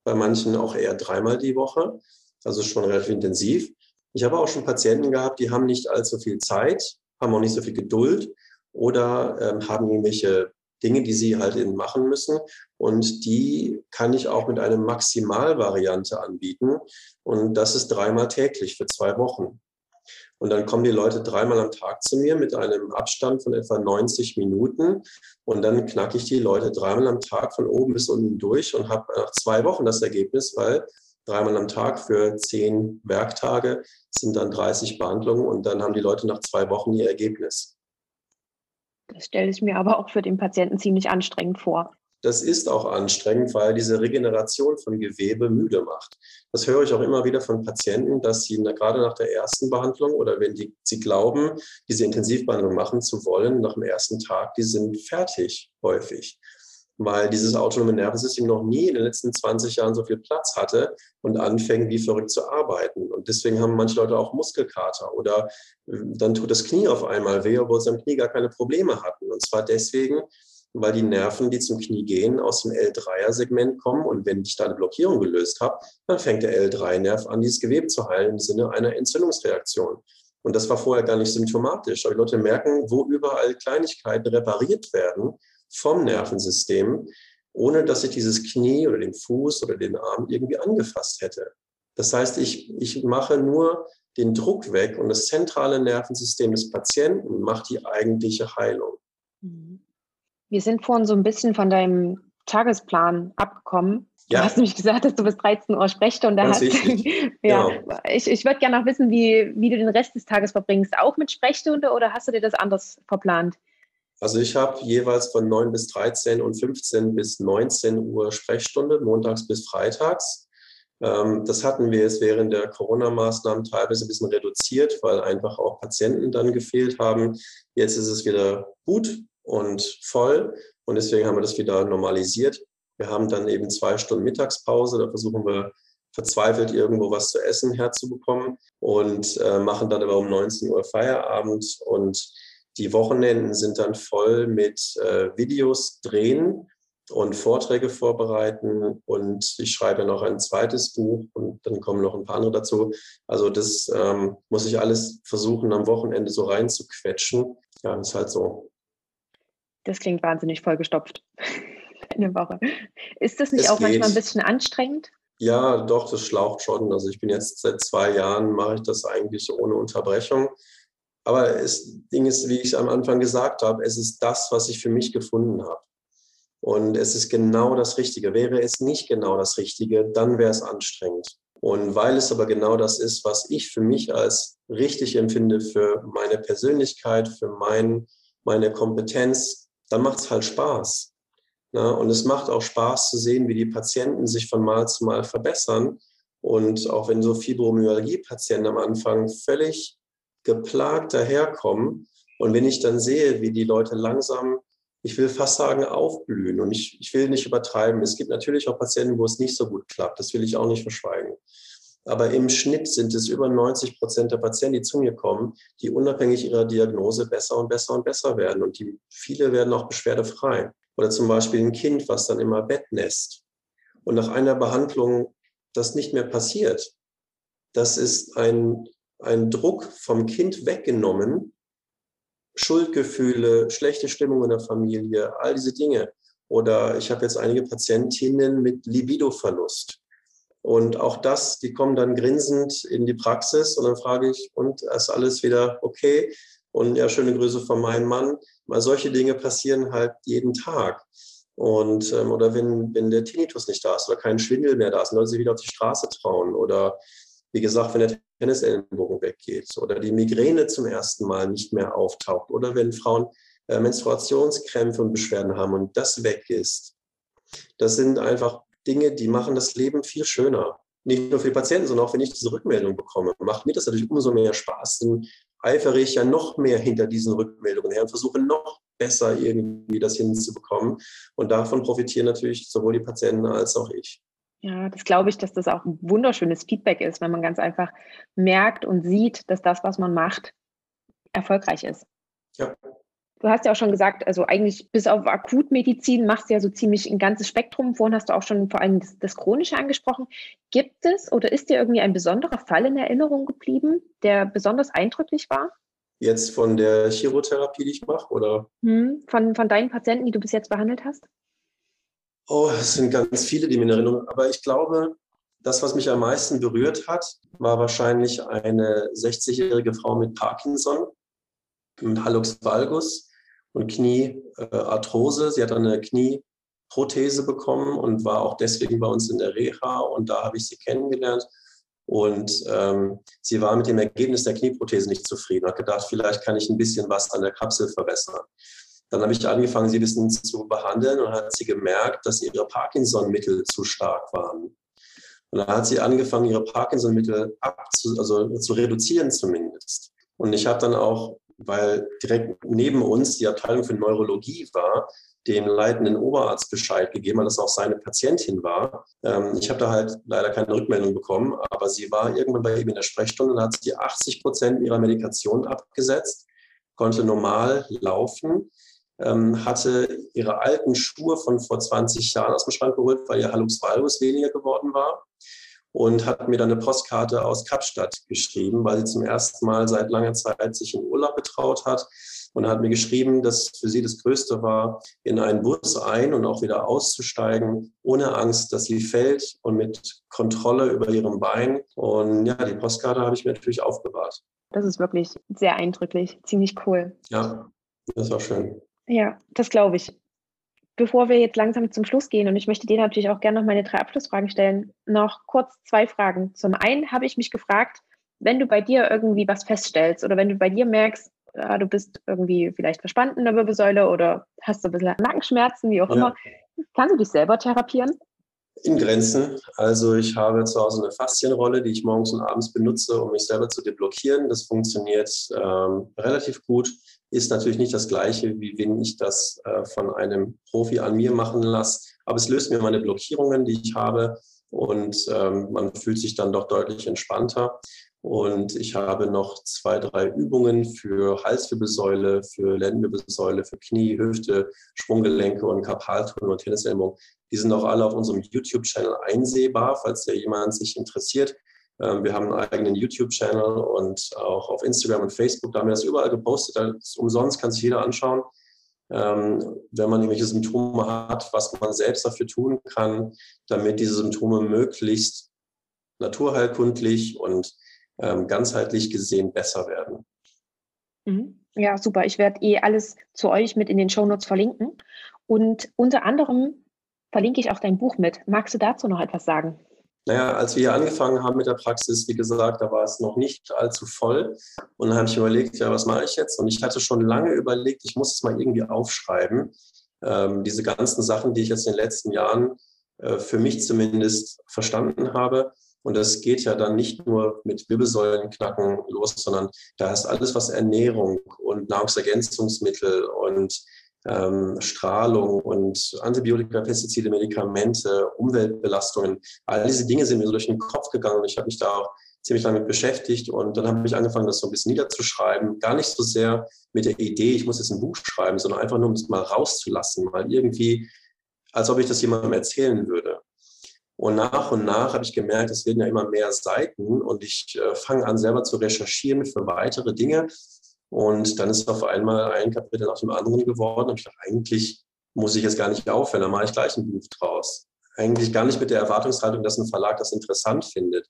bei manchen auch eher dreimal die Woche also schon relativ intensiv. Ich habe auch schon Patienten gehabt, die haben nicht allzu viel Zeit, haben auch nicht so viel Geduld oder ähm, haben irgendwelche Dinge, die sie halt eben machen müssen. Und die kann ich auch mit einer Maximalvariante anbieten. Und das ist dreimal täglich für zwei Wochen. Und dann kommen die Leute dreimal am Tag zu mir mit einem Abstand von etwa 90 Minuten. Und dann knacke ich die Leute dreimal am Tag von oben bis unten durch und habe nach zwei Wochen das Ergebnis, weil dreimal am Tag für zehn Werktage sind dann 30 Behandlungen und dann haben die Leute nach zwei Wochen ihr Ergebnis. Das stelle ich mir aber auch für den Patienten ziemlich anstrengend vor. Das ist auch anstrengend, weil diese Regeneration von Gewebe müde macht. Das höre ich auch immer wieder von Patienten, dass sie gerade nach der ersten Behandlung oder wenn die, sie glauben, diese Intensivbehandlung machen zu wollen, nach dem ersten Tag, die sind fertig häufig weil dieses autonome Nervensystem noch nie in den letzten 20 Jahren so viel Platz hatte und anfängt wie verrückt zu arbeiten. Und deswegen haben manche Leute auch Muskelkater oder äh, dann tut das Knie auf einmal weh, obwohl sie am Knie gar keine Probleme hatten. Und zwar deswegen, weil die Nerven, die zum Knie gehen, aus dem L3er-Segment kommen. Und wenn ich da eine Blockierung gelöst habe, dann fängt der L3-Nerv an, dieses Gewebe zu heilen im Sinne einer Entzündungsreaktion. Und das war vorher gar nicht symptomatisch. Aber die Leute merken, wo überall Kleinigkeiten repariert werden vom Nervensystem, ohne dass ich dieses Knie oder den Fuß oder den Arm irgendwie angefasst hätte. Das heißt, ich, ich mache nur den Druck weg und das zentrale Nervensystem des Patienten macht die eigentliche Heilung. Mhm. Wir sind vorhin so ein bisschen von deinem Tagesplan abgekommen. Ja. Du hast nämlich gesagt, dass du bis 13 Uhr Sprechstunde Ganz hast. ja. Genau. Ich, ich würde gerne noch wissen, wie, wie du den Rest des Tages verbringst. Auch mit Sprechstunde oder hast du dir das anders verplant? Also ich habe jeweils von 9 bis 13 und 15 bis 19 Uhr Sprechstunde, montags bis freitags. Ähm, das hatten wir jetzt während der Corona-Maßnahmen teilweise ein bisschen reduziert, weil einfach auch Patienten dann gefehlt haben. Jetzt ist es wieder gut und voll und deswegen haben wir das wieder normalisiert. Wir haben dann eben zwei Stunden Mittagspause, da versuchen wir verzweifelt irgendwo was zu essen herzubekommen und äh, machen dann aber um 19 Uhr Feierabend und die Wochenenden sind dann voll mit äh, Videos drehen und Vorträge vorbereiten und ich schreibe noch ein zweites Buch und dann kommen noch ein paar andere dazu. Also das ähm, muss ich alles versuchen, am Wochenende so reinzuquetschen. Ja, ist halt so. Das klingt wahnsinnig vollgestopft. Eine Woche. Ist das nicht es auch geht. manchmal ein bisschen anstrengend? Ja, doch, das schlaucht schon. Also ich bin jetzt seit zwei Jahren, mache ich das eigentlich ohne Unterbrechung. Aber das Ding ist, wie ich am Anfang gesagt habe, es ist das, was ich für mich gefunden habe. Und es ist genau das Richtige. Wäre es nicht genau das Richtige, dann wäre es anstrengend. Und weil es aber genau das ist, was ich für mich als richtig empfinde, für meine Persönlichkeit, für mein, meine Kompetenz, dann macht es halt Spaß. Ja, und es macht auch Spaß zu sehen, wie die Patienten sich von Mal zu Mal verbessern. Und auch wenn so Fibromyalgie-Patienten am Anfang völlig geplagt daherkommen. Und wenn ich dann sehe, wie die Leute langsam, ich will fast sagen, aufblühen und ich, ich will nicht übertreiben. Es gibt natürlich auch Patienten, wo es nicht so gut klappt. Das will ich auch nicht verschweigen. Aber im Schnitt sind es über 90 Prozent der Patienten, die zu mir kommen, die unabhängig ihrer Diagnose besser und besser und besser werden. Und die, viele werden auch beschwerdefrei. Oder zum Beispiel ein Kind, was dann immer Bettnässt und nach einer Behandlung das nicht mehr passiert. Das ist ein ein Druck vom Kind weggenommen, Schuldgefühle, schlechte Stimmung in der Familie, all diese Dinge. Oder ich habe jetzt einige Patientinnen mit Libidoverlust. Und auch das, die kommen dann grinsend in die Praxis und dann frage ich, und ist alles wieder okay? Und ja, schöne Grüße von meinem Mann. Mal solche Dinge passieren halt jeden Tag. Und, ähm, oder wenn, wenn der Tinnitus nicht da ist oder kein Schwindel mehr da ist, dann sollen sie wieder auf die Straße trauen. Oder wie gesagt, wenn der Tennisellenbogen weggeht oder die Migräne zum ersten Mal nicht mehr auftaucht oder wenn Frauen äh, Menstruationskrämpfe und Beschwerden haben und das weg ist. Das sind einfach Dinge, die machen das Leben viel schöner. Nicht nur für die Patienten, sondern auch wenn ich diese Rückmeldung bekomme, macht mir das natürlich umso mehr Spaß. Dann eifere ich ja noch mehr hinter diesen Rückmeldungen her und versuche noch besser irgendwie das hinzubekommen. Und davon profitieren natürlich sowohl die Patienten als auch ich. Ja, das glaube ich, dass das auch ein wunderschönes Feedback ist, wenn man ganz einfach merkt und sieht, dass das, was man macht, erfolgreich ist. Ja. Du hast ja auch schon gesagt, also eigentlich bis auf Akutmedizin machst du ja so ziemlich ein ganzes Spektrum. Vorhin hast du auch schon vor allem das, das Chronische angesprochen. Gibt es oder ist dir irgendwie ein besonderer Fall in Erinnerung geblieben, der besonders eindrücklich war? Jetzt von der Chirotherapie, die ich mache, oder? Hm, von, von deinen Patienten, die du bis jetzt behandelt hast? Oh, es sind ganz viele, die mir in Erinnerung. Aber ich glaube, das, was mich am meisten berührt hat, war wahrscheinlich eine 60-jährige Frau mit Parkinson, mit Hallux valgus und Kniearthrose. Sie hat eine Knieprothese bekommen und war auch deswegen bei uns in der Reha und da habe ich sie kennengelernt. Und ähm, sie war mit dem Ergebnis der Knieprothese nicht zufrieden, hat gedacht, vielleicht kann ich ein bisschen was an der Kapsel verbessern. Dann habe ich angefangen, sie ein bisschen zu behandeln und hat sie gemerkt, dass ihre Parkinson-Mittel zu stark waren. Und dann hat sie angefangen, ihre Parkinson-Mittel also zu reduzieren zumindest. Und ich habe dann auch, weil direkt neben uns die Abteilung für Neurologie war, dem leitenden Oberarzt Bescheid gegeben, weil das auch seine Patientin war. Ähm, ich habe da halt leider keine Rückmeldung bekommen, aber sie war irgendwann bei ihm in der Sprechstunde und hat sie 80 Prozent ihrer Medikation abgesetzt, konnte normal laufen, ähm, hatte ihre alten Schuhe von vor 20 Jahren aus dem Schrank geholt, weil ihr Hallux valgus weniger geworden war und hat mir dann eine Postkarte aus Kapstadt geschrieben, weil sie zum ersten Mal seit langer Zeit sich in Urlaub betraut hat und hat mir geschrieben, dass für sie das Größte war, in einen Bus ein und auch wieder auszusteigen, ohne Angst, dass sie fällt und mit Kontrolle über ihrem Bein. Und ja, die Postkarte habe ich mir natürlich aufbewahrt. Das ist wirklich sehr eindrücklich, ziemlich cool. Ja, das war schön. Ja, das glaube ich. Bevor wir jetzt langsam zum Schluss gehen, und ich möchte dir natürlich auch gerne noch meine drei Abschlussfragen stellen, noch kurz zwei Fragen. Zum einen habe ich mich gefragt, wenn du bei dir irgendwie was feststellst oder wenn du bei dir merkst, ja, du bist irgendwie vielleicht verspannt in der Wirbelsäule oder hast so ein bisschen Nackenschmerzen, wie auch ja. immer, kannst du dich selber therapieren? In Grenzen. Also ich habe zu Hause eine Faszienrolle, die ich morgens und abends benutze, um mich selber zu deblockieren. Das funktioniert ähm, relativ gut. Ist natürlich nicht das gleiche, wie wenn ich das äh, von einem Profi an mir machen lasse. Aber es löst mir meine Blockierungen, die ich habe. Und ähm, man fühlt sich dann doch deutlich entspannter. Und ich habe noch zwei, drei Übungen für Halswirbelsäule, für Lendenwirbelsäule, für Knie, Hüfte, Sprunggelenke und Karpaltunnel und Tennisellbogen. Die sind auch alle auf unserem YouTube-Channel einsehbar, falls da jemand sich interessiert. Ähm, wir haben einen eigenen YouTube-Channel und auch auf Instagram und Facebook, da haben wir das überall gepostet. Das umsonst, kann sich jeder anschauen. Ähm, wenn man irgendwelche Symptome hat, was man selbst dafür tun kann, damit diese Symptome möglichst naturheilkundlich und ähm, ganzheitlich gesehen besser werden. Mhm. Ja, super. Ich werde eh alles zu euch mit in den Shownotes verlinken. Und unter anderem verlinke ich auch dein Buch mit. Magst du dazu noch etwas sagen? Naja, als wir hier angefangen haben mit der Praxis, wie gesagt, da war es noch nicht allzu voll. Und dann habe ich überlegt, ja, was mache ich jetzt? Und ich hatte schon lange überlegt, ich muss es mal irgendwie aufschreiben. Ähm, diese ganzen Sachen, die ich jetzt in den letzten Jahren äh, für mich zumindest verstanden habe. Und das geht ja dann nicht nur mit Wirbelsäulenknacken los, sondern da ist alles, was Ernährung und Nahrungsergänzungsmittel und ähm, Strahlung und Antibiotika, Pestizide, Medikamente, Umweltbelastungen, all diese Dinge sind mir so durch den Kopf gegangen und ich habe mich da auch ziemlich lange mit beschäftigt und dann habe ich angefangen, das so ein bisschen niederzuschreiben. Gar nicht so sehr mit der Idee, ich muss jetzt ein Buch schreiben, sondern einfach nur, um es mal rauszulassen, mal irgendwie, als ob ich das jemandem erzählen würde. Und nach und nach habe ich gemerkt, es werden ja immer mehr Seiten und ich äh, fange an, selber zu recherchieren für weitere Dinge. Und dann ist auf einmal ein Kapitel nach dem anderen geworden. Und ich dachte, eigentlich muss ich jetzt gar nicht aufhören, dann mache ich gleich ein Buch draus. Eigentlich gar nicht mit der Erwartungshaltung, dass ein Verlag das interessant findet.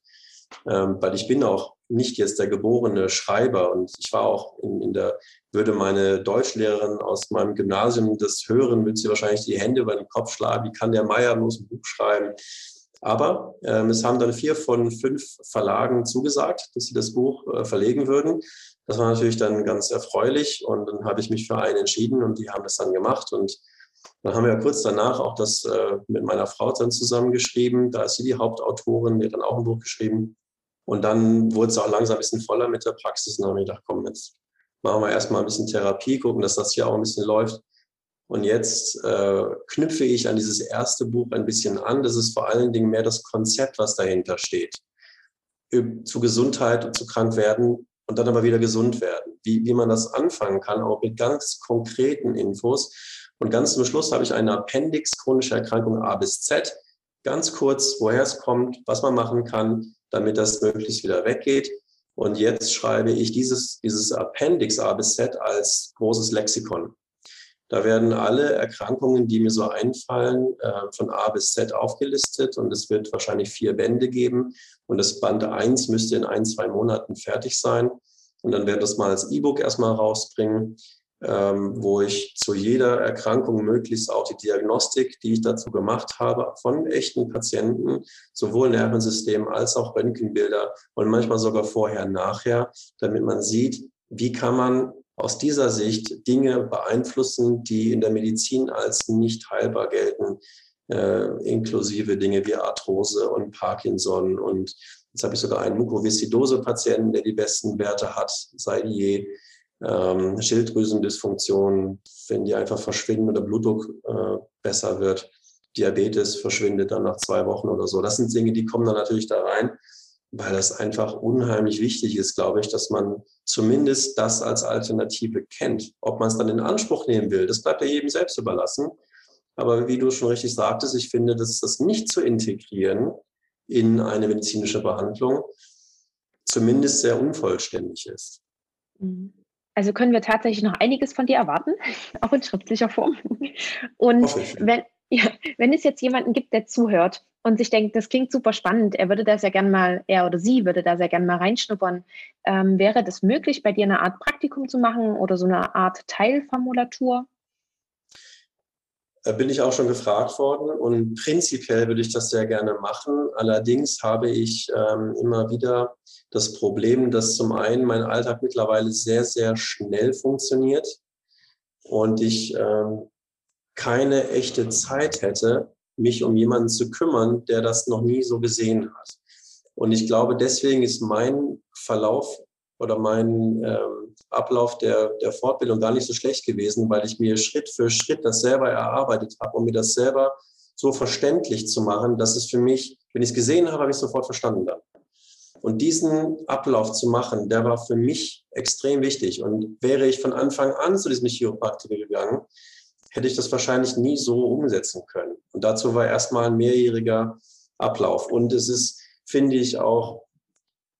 Ähm, weil ich bin auch nicht jetzt der geborene Schreiber und ich war auch in, in der, würde meine Deutschlehrerin aus meinem Gymnasium das hören, würde sie wahrscheinlich die Hände über den Kopf schlagen, wie kann der Meier bloß ein Buch schreiben? Aber ähm, es haben dann vier von fünf Verlagen zugesagt, dass sie das Buch äh, verlegen würden. Das war natürlich dann ganz erfreulich und dann habe ich mich für einen entschieden und die haben das dann gemacht und dann haben wir kurz danach auch das äh, mit meiner Frau dann zusammengeschrieben. Da ist sie die Hauptautorin, die hat dann auch ein Buch geschrieben. Und dann wurde es auch langsam ein bisschen voller mit der Praxis und dann habe ich gedacht, komm, jetzt machen wir erstmal ein bisschen Therapie, gucken, dass das hier auch ein bisschen läuft. Und jetzt äh, knüpfe ich an dieses erste Buch ein bisschen an. Das ist vor allen Dingen mehr das Konzept, was dahinter steht. Zu Gesundheit und zu krank werden und dann aber wieder gesund werden. Wie, wie man das anfangen kann, auch mit ganz konkreten Infos. Und ganz zum Schluss habe ich eine Appendix chronische Erkrankung A bis Z. Ganz kurz, woher es kommt, was man machen kann, damit das möglichst wieder weggeht. Und jetzt schreibe ich dieses, dieses Appendix A bis Z als großes Lexikon. Da werden alle Erkrankungen, die mir so einfallen, äh, von A bis Z aufgelistet und es wird wahrscheinlich vier Bände geben. Und das Band 1 müsste in ein, zwei Monaten fertig sein. Und dann werde ich das mal als E-Book erstmal rausbringen, ähm, wo ich zu jeder Erkrankung möglichst auch die Diagnostik, die ich dazu gemacht habe, von echten Patienten, sowohl Nervensystem als auch Röntgenbilder und manchmal sogar vorher, nachher, damit man sieht, wie kann man aus dieser Sicht Dinge beeinflussen, die in der Medizin als nicht heilbar gelten, äh, inklusive Dinge wie Arthrose und Parkinson. Und jetzt habe ich sogar einen Mukoviszidose-Patienten, der die besten Werte hat seit je. Ähm, Schilddrüsendysfunktion, wenn die einfach verschwinden oder Blutdruck äh, besser wird. Diabetes verschwindet dann nach zwei Wochen oder so. Das sind Dinge, die kommen dann natürlich da rein, weil das einfach unheimlich wichtig ist, glaube ich, dass man zumindest das als Alternative kennt. Ob man es dann in Anspruch nehmen will, das bleibt ja jedem selbst überlassen. Aber wie du schon richtig sagtest, ich finde, dass das nicht zu integrieren in eine medizinische Behandlung zumindest sehr unvollständig ist. Mhm. Also können wir tatsächlich noch einiges von dir erwarten, auch in schriftlicher Form. Und wenn, ja, wenn es jetzt jemanden gibt, der zuhört und sich denkt, das klingt super spannend, er würde da sehr gerne mal, er oder sie würde da sehr gerne mal reinschnuppern, ähm, wäre das möglich, bei dir eine Art Praktikum zu machen oder so eine Art Teilformulatur? Da bin ich auch schon gefragt worden und prinzipiell würde ich das sehr gerne machen. Allerdings habe ich ähm, immer wieder das Problem, dass zum einen mein Alltag mittlerweile sehr, sehr schnell funktioniert und ich ähm, keine echte Zeit hätte, mich um jemanden zu kümmern, der das noch nie so gesehen hat. Und ich glaube, deswegen ist mein Verlauf oder mein ähm, Ablauf der, der Fortbildung gar nicht so schlecht gewesen, weil ich mir Schritt für Schritt das selber erarbeitet habe, um mir das selber so verständlich zu machen, dass es für mich, wenn ich es gesehen habe, habe ich es sofort verstanden dann. Und diesen Ablauf zu machen, der war für mich extrem wichtig. Und wäre ich von Anfang an zu diesem Chiropraktiker gegangen, hätte ich das wahrscheinlich nie so umsetzen können. Und dazu war erstmal ein mehrjähriger Ablauf. Und es ist, finde ich, auch,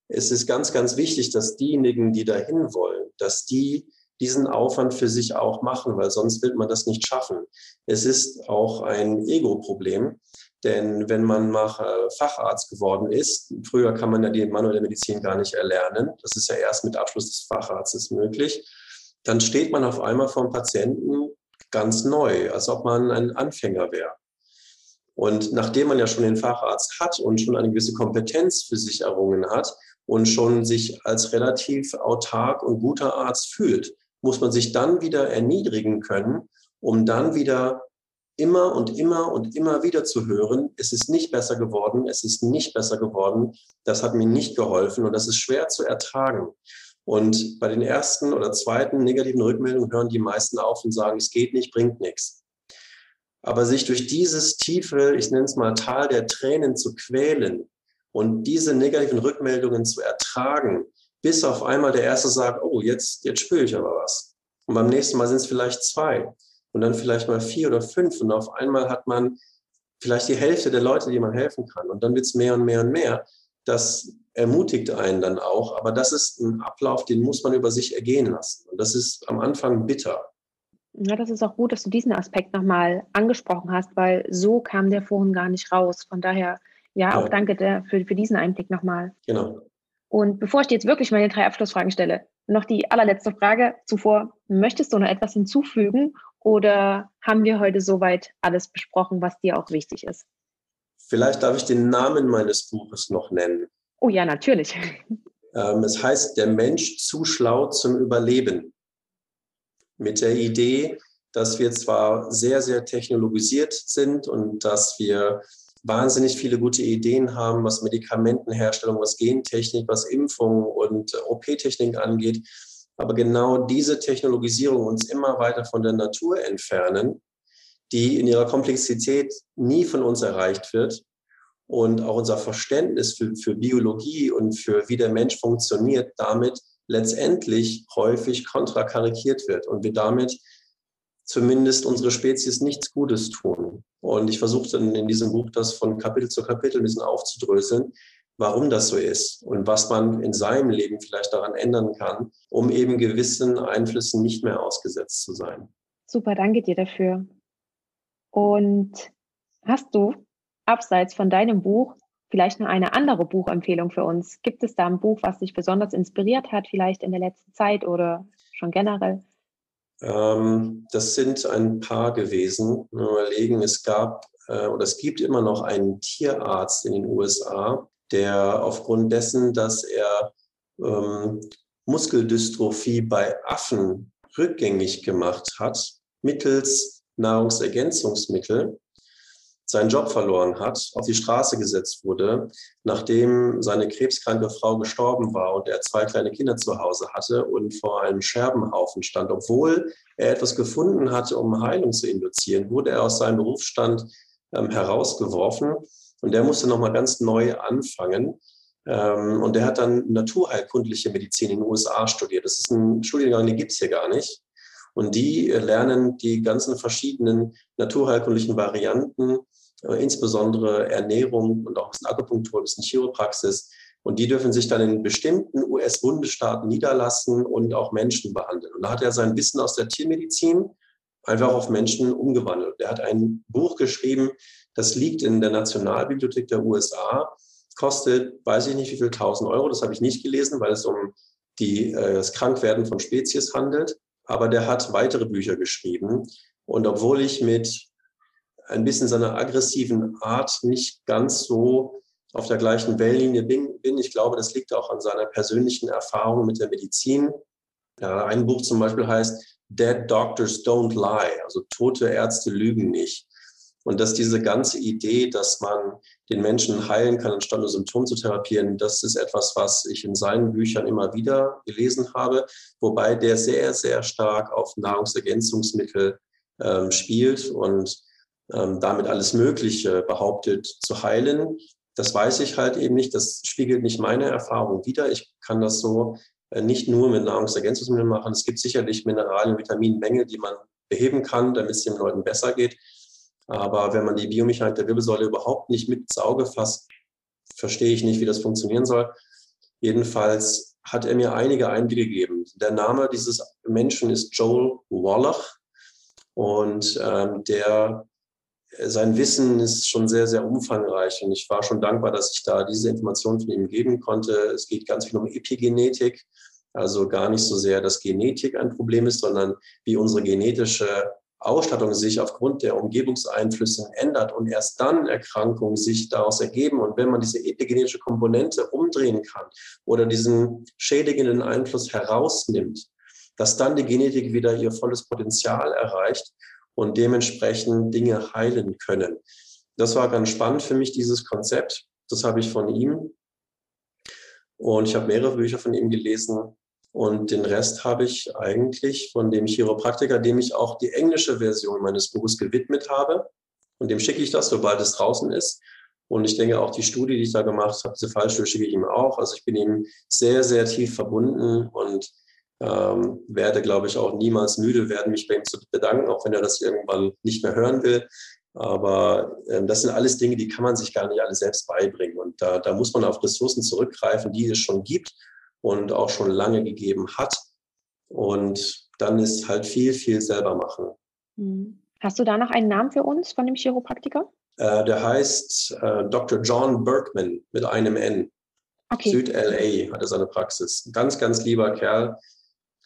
es ist ganz, ganz wichtig, dass diejenigen, die dahin wollen, dass die diesen Aufwand für sich auch machen, weil sonst wird man das nicht schaffen. Es ist auch ein Ego-Problem, denn wenn man mal äh, Facharzt geworden ist, früher kann man ja die manuelle Medizin gar nicht erlernen, das ist ja erst mit Abschluss des Facharztes möglich, dann steht man auf einmal vor einem Patienten ganz neu, als ob man ein Anfänger wäre. Und nachdem man ja schon den Facharzt hat und schon eine gewisse Kompetenz für sich errungen hat und schon sich als relativ autark und guter Arzt fühlt, muss man sich dann wieder erniedrigen können, um dann wieder immer und immer und immer wieder zu hören, es ist nicht besser geworden, es ist nicht besser geworden, das hat mir nicht geholfen und das ist schwer zu ertragen. Und bei den ersten oder zweiten negativen Rückmeldungen hören die meisten auf und sagen, es geht nicht, bringt nichts. Aber sich durch dieses tiefe, ich nenne es mal Tal der Tränen zu quälen und diese negativen Rückmeldungen zu ertragen, bis auf einmal der Erste sagt, oh, jetzt, jetzt spüre ich aber was. Und beim nächsten Mal sind es vielleicht zwei und dann vielleicht mal vier oder fünf und auf einmal hat man vielleicht die Hälfte der Leute, die man helfen kann. Und dann wird es mehr und mehr und mehr. Das ermutigt einen dann auch. Aber das ist ein Ablauf, den muss man über sich ergehen lassen. Und das ist am Anfang bitter. Ja, das ist auch gut, dass du diesen Aspekt nochmal angesprochen hast, weil so kam der vorhin gar nicht raus. Von daher, ja, auch ja. danke der, für, für diesen Einblick nochmal. Genau. Und bevor ich dir jetzt wirklich meine drei Abschlussfragen stelle, noch die allerletzte Frage zuvor. Möchtest du noch etwas hinzufügen oder haben wir heute soweit alles besprochen, was dir auch wichtig ist? Vielleicht darf ich den Namen meines Buches noch nennen. Oh ja, natürlich. Ähm, es heißt Der Mensch zu schlau zum Überleben. Mit der Idee, dass wir zwar sehr, sehr technologisiert sind und dass wir wahnsinnig viele gute Ideen haben, was Medikamentenherstellung, was Gentechnik, was Impfung und OP-Technik angeht, aber genau diese Technologisierung uns immer weiter von der Natur entfernen, die in ihrer Komplexität nie von uns erreicht wird und auch unser Verständnis für, für Biologie und für wie der Mensch funktioniert, damit letztendlich häufig kontrakarikiert wird und wir damit zumindest unsere Spezies nichts Gutes tun. Und ich versuche dann in diesem Buch das von Kapitel zu Kapitel ein bisschen aufzudröseln, warum das so ist und was man in seinem Leben vielleicht daran ändern kann, um eben gewissen Einflüssen nicht mehr ausgesetzt zu sein. Super, danke dir dafür. Und hast du abseits von deinem Buch vielleicht noch eine andere Buchempfehlung für uns? Gibt es da ein Buch, was dich besonders inspiriert hat, vielleicht in der letzten Zeit oder schon generell? Ähm, das sind ein paar gewesen. Wir überlegen, es gab äh, oder es gibt immer noch einen Tierarzt in den USA, der aufgrund dessen, dass er ähm, Muskeldystrophie bei Affen rückgängig gemacht hat mittels Nahrungsergänzungsmittel, seinen Job verloren hat, auf die Straße gesetzt wurde, nachdem seine krebskranke Frau gestorben war und er zwei kleine Kinder zu Hause hatte und vor einem Scherbenhaufen stand. Obwohl er etwas gefunden hatte, um Heilung zu induzieren, wurde er aus seinem Berufsstand ähm, herausgeworfen und der musste nochmal ganz neu anfangen. Ähm, und der hat dann naturheilkundliche Medizin in den USA studiert. Das ist ein Studiengang, den gibt es hier gar nicht. Und die lernen die ganzen verschiedenen naturheilkundlichen Varianten äh, insbesondere Ernährung und auch ein bisschen Akupunktur, ein bisschen Chiropraxis. Und die dürfen sich dann in bestimmten US-Bundesstaaten niederlassen und auch Menschen behandeln. Und da hat er sein Wissen aus der Tiermedizin einfach auf Menschen umgewandelt. Er hat ein Buch geschrieben, das liegt in der Nationalbibliothek der USA, kostet, weiß ich nicht, wie viel, 1000 Euro. Das habe ich nicht gelesen, weil es um die, äh, das Krankwerden von Spezies handelt. Aber der hat weitere Bücher geschrieben. Und obwohl ich mit ein bisschen seiner aggressiven Art nicht ganz so auf der gleichen Wellenlinie bin. Ich glaube, das liegt auch an seiner persönlichen Erfahrung mit der Medizin. Ja, ein Buch zum Beispiel heißt Dead Doctors Don't Lie, also tote Ärzte lügen nicht. Und dass diese ganze Idee, dass man den Menschen heilen kann, anstatt nur Symptome zu therapieren, das ist etwas, was ich in seinen Büchern immer wieder gelesen habe, wobei der sehr, sehr stark auf Nahrungsergänzungsmittel ähm, spielt und damit alles Mögliche behauptet zu heilen. Das weiß ich halt eben nicht. Das spiegelt nicht meine Erfahrung wider. Ich kann das so äh, nicht nur mit Nahrungsergänzungsmitteln machen. Es gibt sicherlich Mineralien, und Vitaminmängel, die man beheben kann, damit es den Leuten besser geht. Aber wenn man die Biomechanik der Wirbelsäule überhaupt nicht mit ins Auge fasst, verstehe ich nicht, wie das funktionieren soll. Jedenfalls hat er mir einige Einblicke gegeben. Der Name dieses Menschen ist Joel Wallach und ähm, der sein Wissen ist schon sehr, sehr umfangreich und ich war schon dankbar, dass ich da diese Informationen von ihm geben konnte. Es geht ganz viel um Epigenetik, also gar nicht so sehr, dass Genetik ein Problem ist, sondern wie unsere genetische Ausstattung sich aufgrund der Umgebungseinflüsse ändert und erst dann Erkrankungen sich daraus ergeben. Und wenn man diese epigenetische Komponente umdrehen kann oder diesen schädigenden Einfluss herausnimmt, dass dann die Genetik wieder ihr volles Potenzial erreicht und dementsprechend Dinge heilen können. Das war ganz spannend für mich, dieses Konzept. Das habe ich von ihm. Und ich habe mehrere Bücher von ihm gelesen. Und den Rest habe ich eigentlich von dem Chiropraktiker, dem ich auch die englische Version meines Buches gewidmet habe. Und dem schicke ich das, sobald es draußen ist. Und ich denke auch die Studie, die ich da gemacht habe, diese Fallstudie schicke ich ihm auch. Also ich bin ihm sehr, sehr tief verbunden und ähm, werde, glaube ich, auch niemals müde werden, mich bei ihm zu bedanken, auch wenn er das irgendwann nicht mehr hören will. Aber ähm, das sind alles Dinge, die kann man sich gar nicht alle selbst beibringen. Und da, da muss man auf Ressourcen zurückgreifen, die es schon gibt und auch schon lange gegeben hat. Und dann ist halt viel, viel selber machen. Hm. Hast du da noch einen Namen für uns von dem Chiropraktiker? Äh, der heißt äh, Dr. John Berkman mit einem N. Okay. Süd-LA hat er seine Praxis. Ganz, ganz lieber Kerl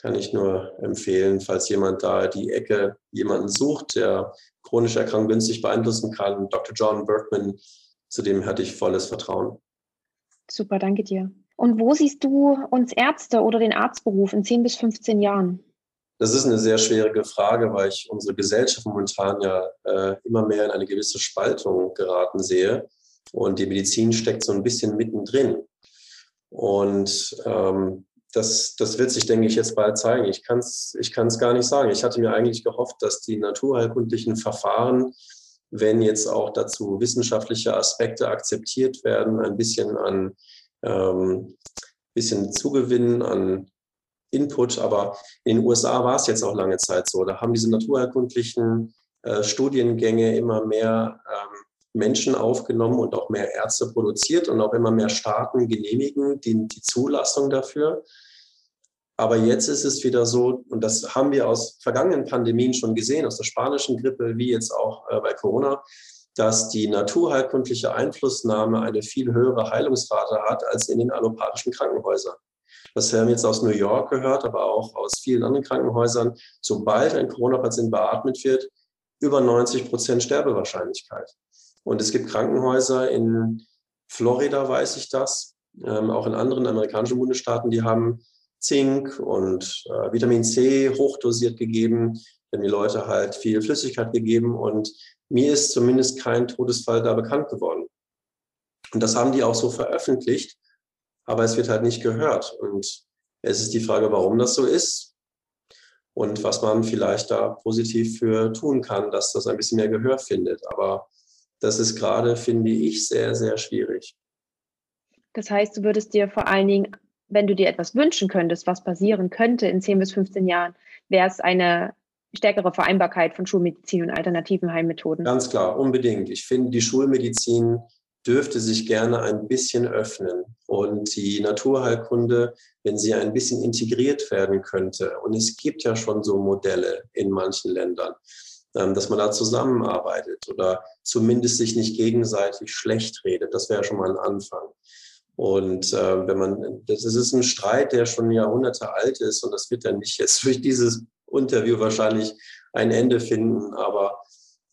kann ich nur empfehlen, falls jemand da die Ecke jemanden sucht, der chronische Erkrankung günstig beeinflussen kann. Dr. John Berkman, zu dem hatte ich volles Vertrauen. Super, danke dir. Und wo siehst du uns Ärzte oder den Arztberuf in 10 bis 15 Jahren? Das ist eine sehr schwierige Frage, weil ich unsere Gesellschaft momentan ja äh, immer mehr in eine gewisse Spaltung geraten sehe. Und die Medizin steckt so ein bisschen mittendrin. Und ähm, das, das wird sich, denke ich, jetzt bald zeigen. Ich kann es ich kann's gar nicht sagen. Ich hatte mir eigentlich gehofft, dass die naturheilkundlichen Verfahren, wenn jetzt auch dazu wissenschaftliche Aspekte akzeptiert werden, ein bisschen an ähm, bisschen zugewinnen an Input. Aber in den USA war es jetzt auch lange Zeit so. Da haben diese naturheilkundlichen äh, Studiengänge immer mehr ähm, Menschen aufgenommen und auch mehr Ärzte produziert und auch immer mehr Staaten genehmigen die, die Zulassung dafür. Aber jetzt ist es wieder so, und das haben wir aus vergangenen Pandemien schon gesehen, aus der spanischen Grippe wie jetzt auch äh, bei Corona, dass die naturheilkundliche Einflussnahme eine viel höhere Heilungsrate hat als in den allopathischen Krankenhäusern. Das haben wir jetzt aus New York gehört, aber auch aus vielen anderen Krankenhäusern. Sobald ein Corona-Patient beatmet wird, über 90 Prozent Sterbewahrscheinlichkeit. Und es gibt Krankenhäuser in Florida, weiß ich das, ähm, auch in anderen amerikanischen Bundesstaaten, die haben Zink und äh, Vitamin C hochdosiert gegeben, wenn die Leute halt viel Flüssigkeit gegeben und mir ist zumindest kein Todesfall da bekannt geworden. Und das haben die auch so veröffentlicht, aber es wird halt nicht gehört. Und es ist die Frage, warum das so ist und was man vielleicht da positiv für tun kann, dass das ein bisschen mehr Gehör findet. Aber das ist gerade, finde ich, sehr, sehr schwierig. Das heißt, du würdest dir vor allen Dingen, wenn du dir etwas wünschen könntest, was passieren könnte in 10 bis 15 Jahren, wäre es eine stärkere Vereinbarkeit von Schulmedizin und alternativen Heilmethoden. Ganz klar, unbedingt. Ich finde, die Schulmedizin dürfte sich gerne ein bisschen öffnen und die Naturheilkunde, wenn sie ein bisschen integriert werden könnte, und es gibt ja schon so Modelle in manchen Ländern, dass man da zusammenarbeitet oder zumindest sich nicht gegenseitig schlecht redet. Das wäre schon mal ein Anfang. Und äh, wenn man, das ist ein Streit, der schon Jahrhunderte alt ist und das wird dann nicht jetzt durch dieses Interview wahrscheinlich ein Ende finden. Aber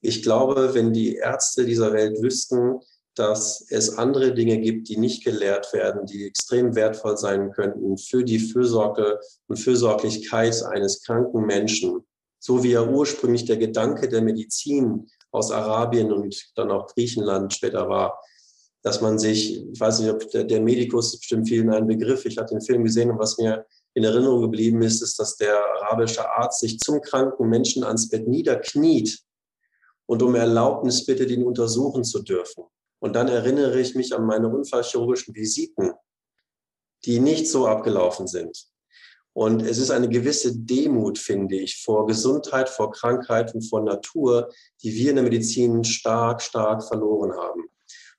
ich glaube, wenn die Ärzte dieser Welt wüssten, dass es andere Dinge gibt, die nicht gelehrt werden, die extrem wertvoll sein könnten für die Fürsorge und Fürsorglichkeit eines kranken Menschen, so wie ja ursprünglich der Gedanke der Medizin aus Arabien und dann auch Griechenland später war, dass man sich, ich weiß nicht, ob der, der Medikus ist bestimmt vielen ein Begriff, ich habe den Film gesehen und was mir in Erinnerung geblieben ist, ist, dass der arabische Arzt sich zum kranken Menschen ans Bett niederkniet und um Erlaubnis bittet, ihn untersuchen zu dürfen. Und dann erinnere ich mich an meine unfallchirurgischen Visiten, die nicht so abgelaufen sind. Und es ist eine gewisse Demut, finde ich, vor Gesundheit, vor Krankheit und vor Natur, die wir in der Medizin stark, stark verloren haben.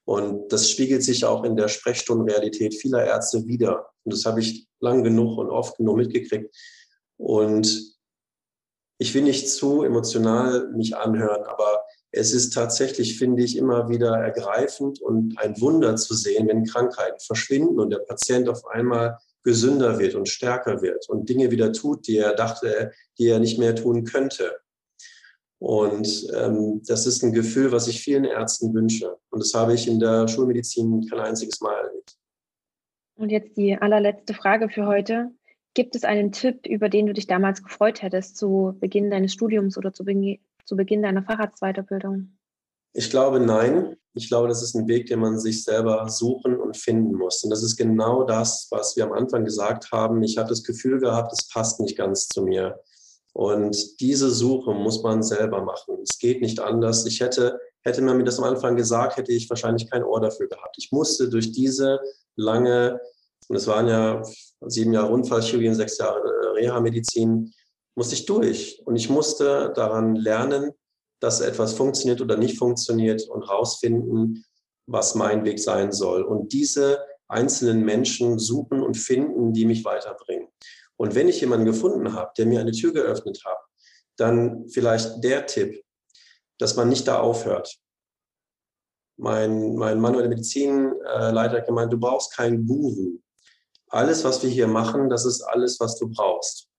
Und das spiegelt sich auch in der Sprechstundenrealität vieler Ärzte wieder. Und das habe ich lang genug und oft genug mitgekriegt. Und ich will nicht zu emotional mich anhören, aber es ist tatsächlich, finde ich, immer wieder ergreifend und ein Wunder zu sehen, wenn Krankheiten verschwinden und der Patient auf einmal gesünder wird und stärker wird und Dinge wieder tut, die er dachte, die er nicht mehr tun könnte. Und ähm, das ist ein Gefühl, was ich vielen Ärzten wünsche. Und das habe ich in der Schulmedizin kein einziges Mal erlebt. Und jetzt die allerletzte Frage für heute. Gibt es einen Tipp, über den du dich damals gefreut hättest zu Beginn deines Studiums oder zu, Be zu Beginn deiner Facharztweiterbildung? Ich glaube, nein. Ich glaube, das ist ein Weg, den man sich selber suchen und finden muss. Und das ist genau das, was wir am Anfang gesagt haben. Ich habe das Gefühl gehabt, es passt nicht ganz zu mir. Und diese Suche muss man selber machen. Es geht nicht anders. Ich hätte, hätte man mir das am Anfang gesagt, hätte ich wahrscheinlich kein Ohr dafür gehabt. Ich musste durch diese lange, und es waren ja sieben Jahre Unfallchirurgie und sechs Jahre äh, Reha-Medizin, musste ich durch. Und ich musste daran lernen, dass etwas funktioniert oder nicht funktioniert und rausfinden, was mein Weg sein soll. Und diese einzelnen Menschen suchen und finden, die mich weiterbringen. Und wenn ich jemanden gefunden habe, der mir eine Tür geöffnet hat, dann vielleicht der Tipp, dass man nicht da aufhört. Mein, mein manuelle Medizinleiter hat gemeint, du brauchst keinen Guru. Alles, was wir hier machen, das ist alles, was du brauchst.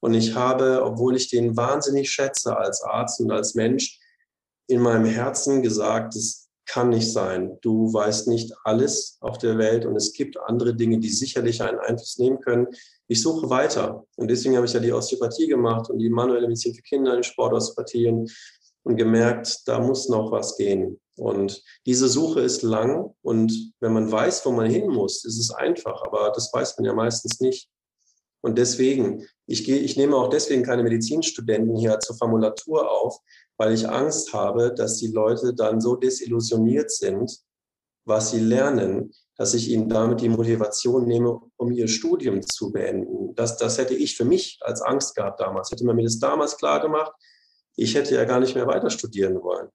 Und ich habe, obwohl ich den wahnsinnig schätze als Arzt und als Mensch, in meinem Herzen gesagt, es kann nicht sein. Du weißt nicht alles auf der Welt und es gibt andere Dinge, die sicherlich einen Einfluss nehmen können ich suche weiter. Und deswegen habe ich ja die Osteopathie gemacht und die manuelle Medizin für Kinder, die Sportosteopathie und, und gemerkt, da muss noch was gehen. Und diese Suche ist lang und wenn man weiß, wo man hin muss, ist es einfach, aber das weiß man ja meistens nicht. Und deswegen, ich, gehe, ich nehme auch deswegen keine Medizinstudenten hier zur Formulatur auf, weil ich Angst habe, dass die Leute dann so desillusioniert sind, was sie lernen, dass ich ihnen damit die Motivation nehme, um ihr Studium zu beenden. Das, das hätte ich für mich als Angst gehabt damals. Hätte man mir das damals klar gemacht, ich hätte ja gar nicht mehr weiter studieren wollen.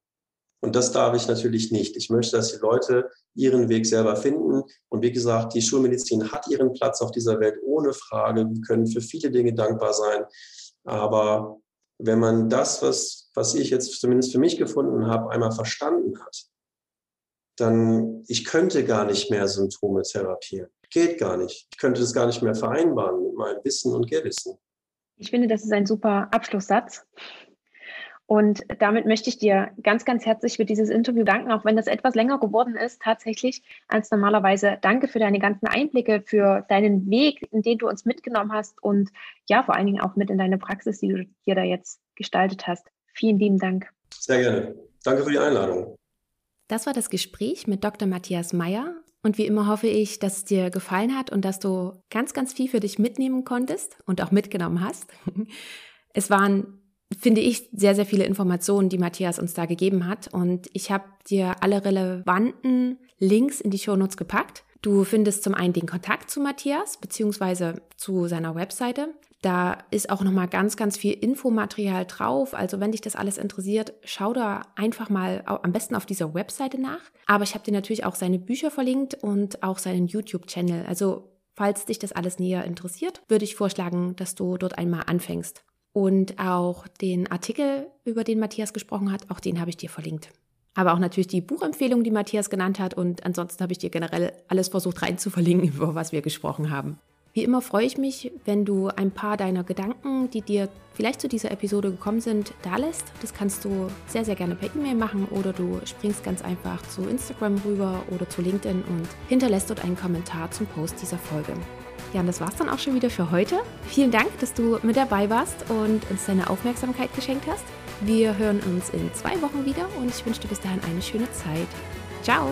Und das darf ich natürlich nicht. Ich möchte, dass die Leute ihren Weg selber finden. Und wie gesagt, die Schulmedizin hat ihren Platz auf dieser Welt ohne Frage. Wir können für viele Dinge dankbar sein. Aber wenn man das, was, was ich jetzt zumindest für mich gefunden habe, einmal verstanden hat, dann ich könnte gar nicht mehr Symptome therapieren. Geht gar nicht. Ich könnte das gar nicht mehr vereinbaren mit meinem Wissen und Gewissen. Ich finde, das ist ein super Abschlusssatz. Und damit möchte ich dir ganz, ganz herzlich für dieses Interview danken, auch wenn das etwas länger geworden ist, tatsächlich als normalerweise. Danke für deine ganzen Einblicke, für deinen Weg, in den du uns mitgenommen hast und ja, vor allen Dingen auch mit in deine Praxis, die du hier da jetzt gestaltet hast. Vielen lieben Dank. Sehr gerne. Danke für die Einladung. Das war das Gespräch mit Dr. Matthias Meyer. Und wie immer hoffe ich, dass es dir gefallen hat und dass du ganz, ganz viel für dich mitnehmen konntest und auch mitgenommen hast. Es waren finde ich, sehr, sehr viele Informationen, die Matthias uns da gegeben hat. Und ich habe dir alle relevanten Links in die Shownotes gepackt. Du findest zum einen den Kontakt zu Matthias beziehungsweise zu seiner Webseite. Da ist auch nochmal ganz, ganz viel Infomaterial drauf. Also wenn dich das alles interessiert, schau da einfach mal am besten auf dieser Webseite nach. Aber ich habe dir natürlich auch seine Bücher verlinkt und auch seinen YouTube-Channel. Also falls dich das alles näher interessiert, würde ich vorschlagen, dass du dort einmal anfängst. Und auch den Artikel, über den Matthias gesprochen hat, auch den habe ich dir verlinkt. Aber auch natürlich die Buchempfehlung, die Matthias genannt hat. Und ansonsten habe ich dir generell alles versucht rein zu verlinken, über was wir gesprochen haben. Wie immer freue ich mich, wenn du ein paar deiner Gedanken, die dir vielleicht zu dieser Episode gekommen sind, da lässt. Das kannst du sehr, sehr gerne per E-Mail machen oder du springst ganz einfach zu Instagram rüber oder zu LinkedIn und hinterlässt dort einen Kommentar zum Post dieser Folge. Ja, und das war's dann auch schon wieder für heute. Vielen Dank, dass du mit dabei warst und uns deine Aufmerksamkeit geschenkt hast. Wir hören uns in zwei Wochen wieder und ich wünsche dir bis dahin eine schöne Zeit. Ciao!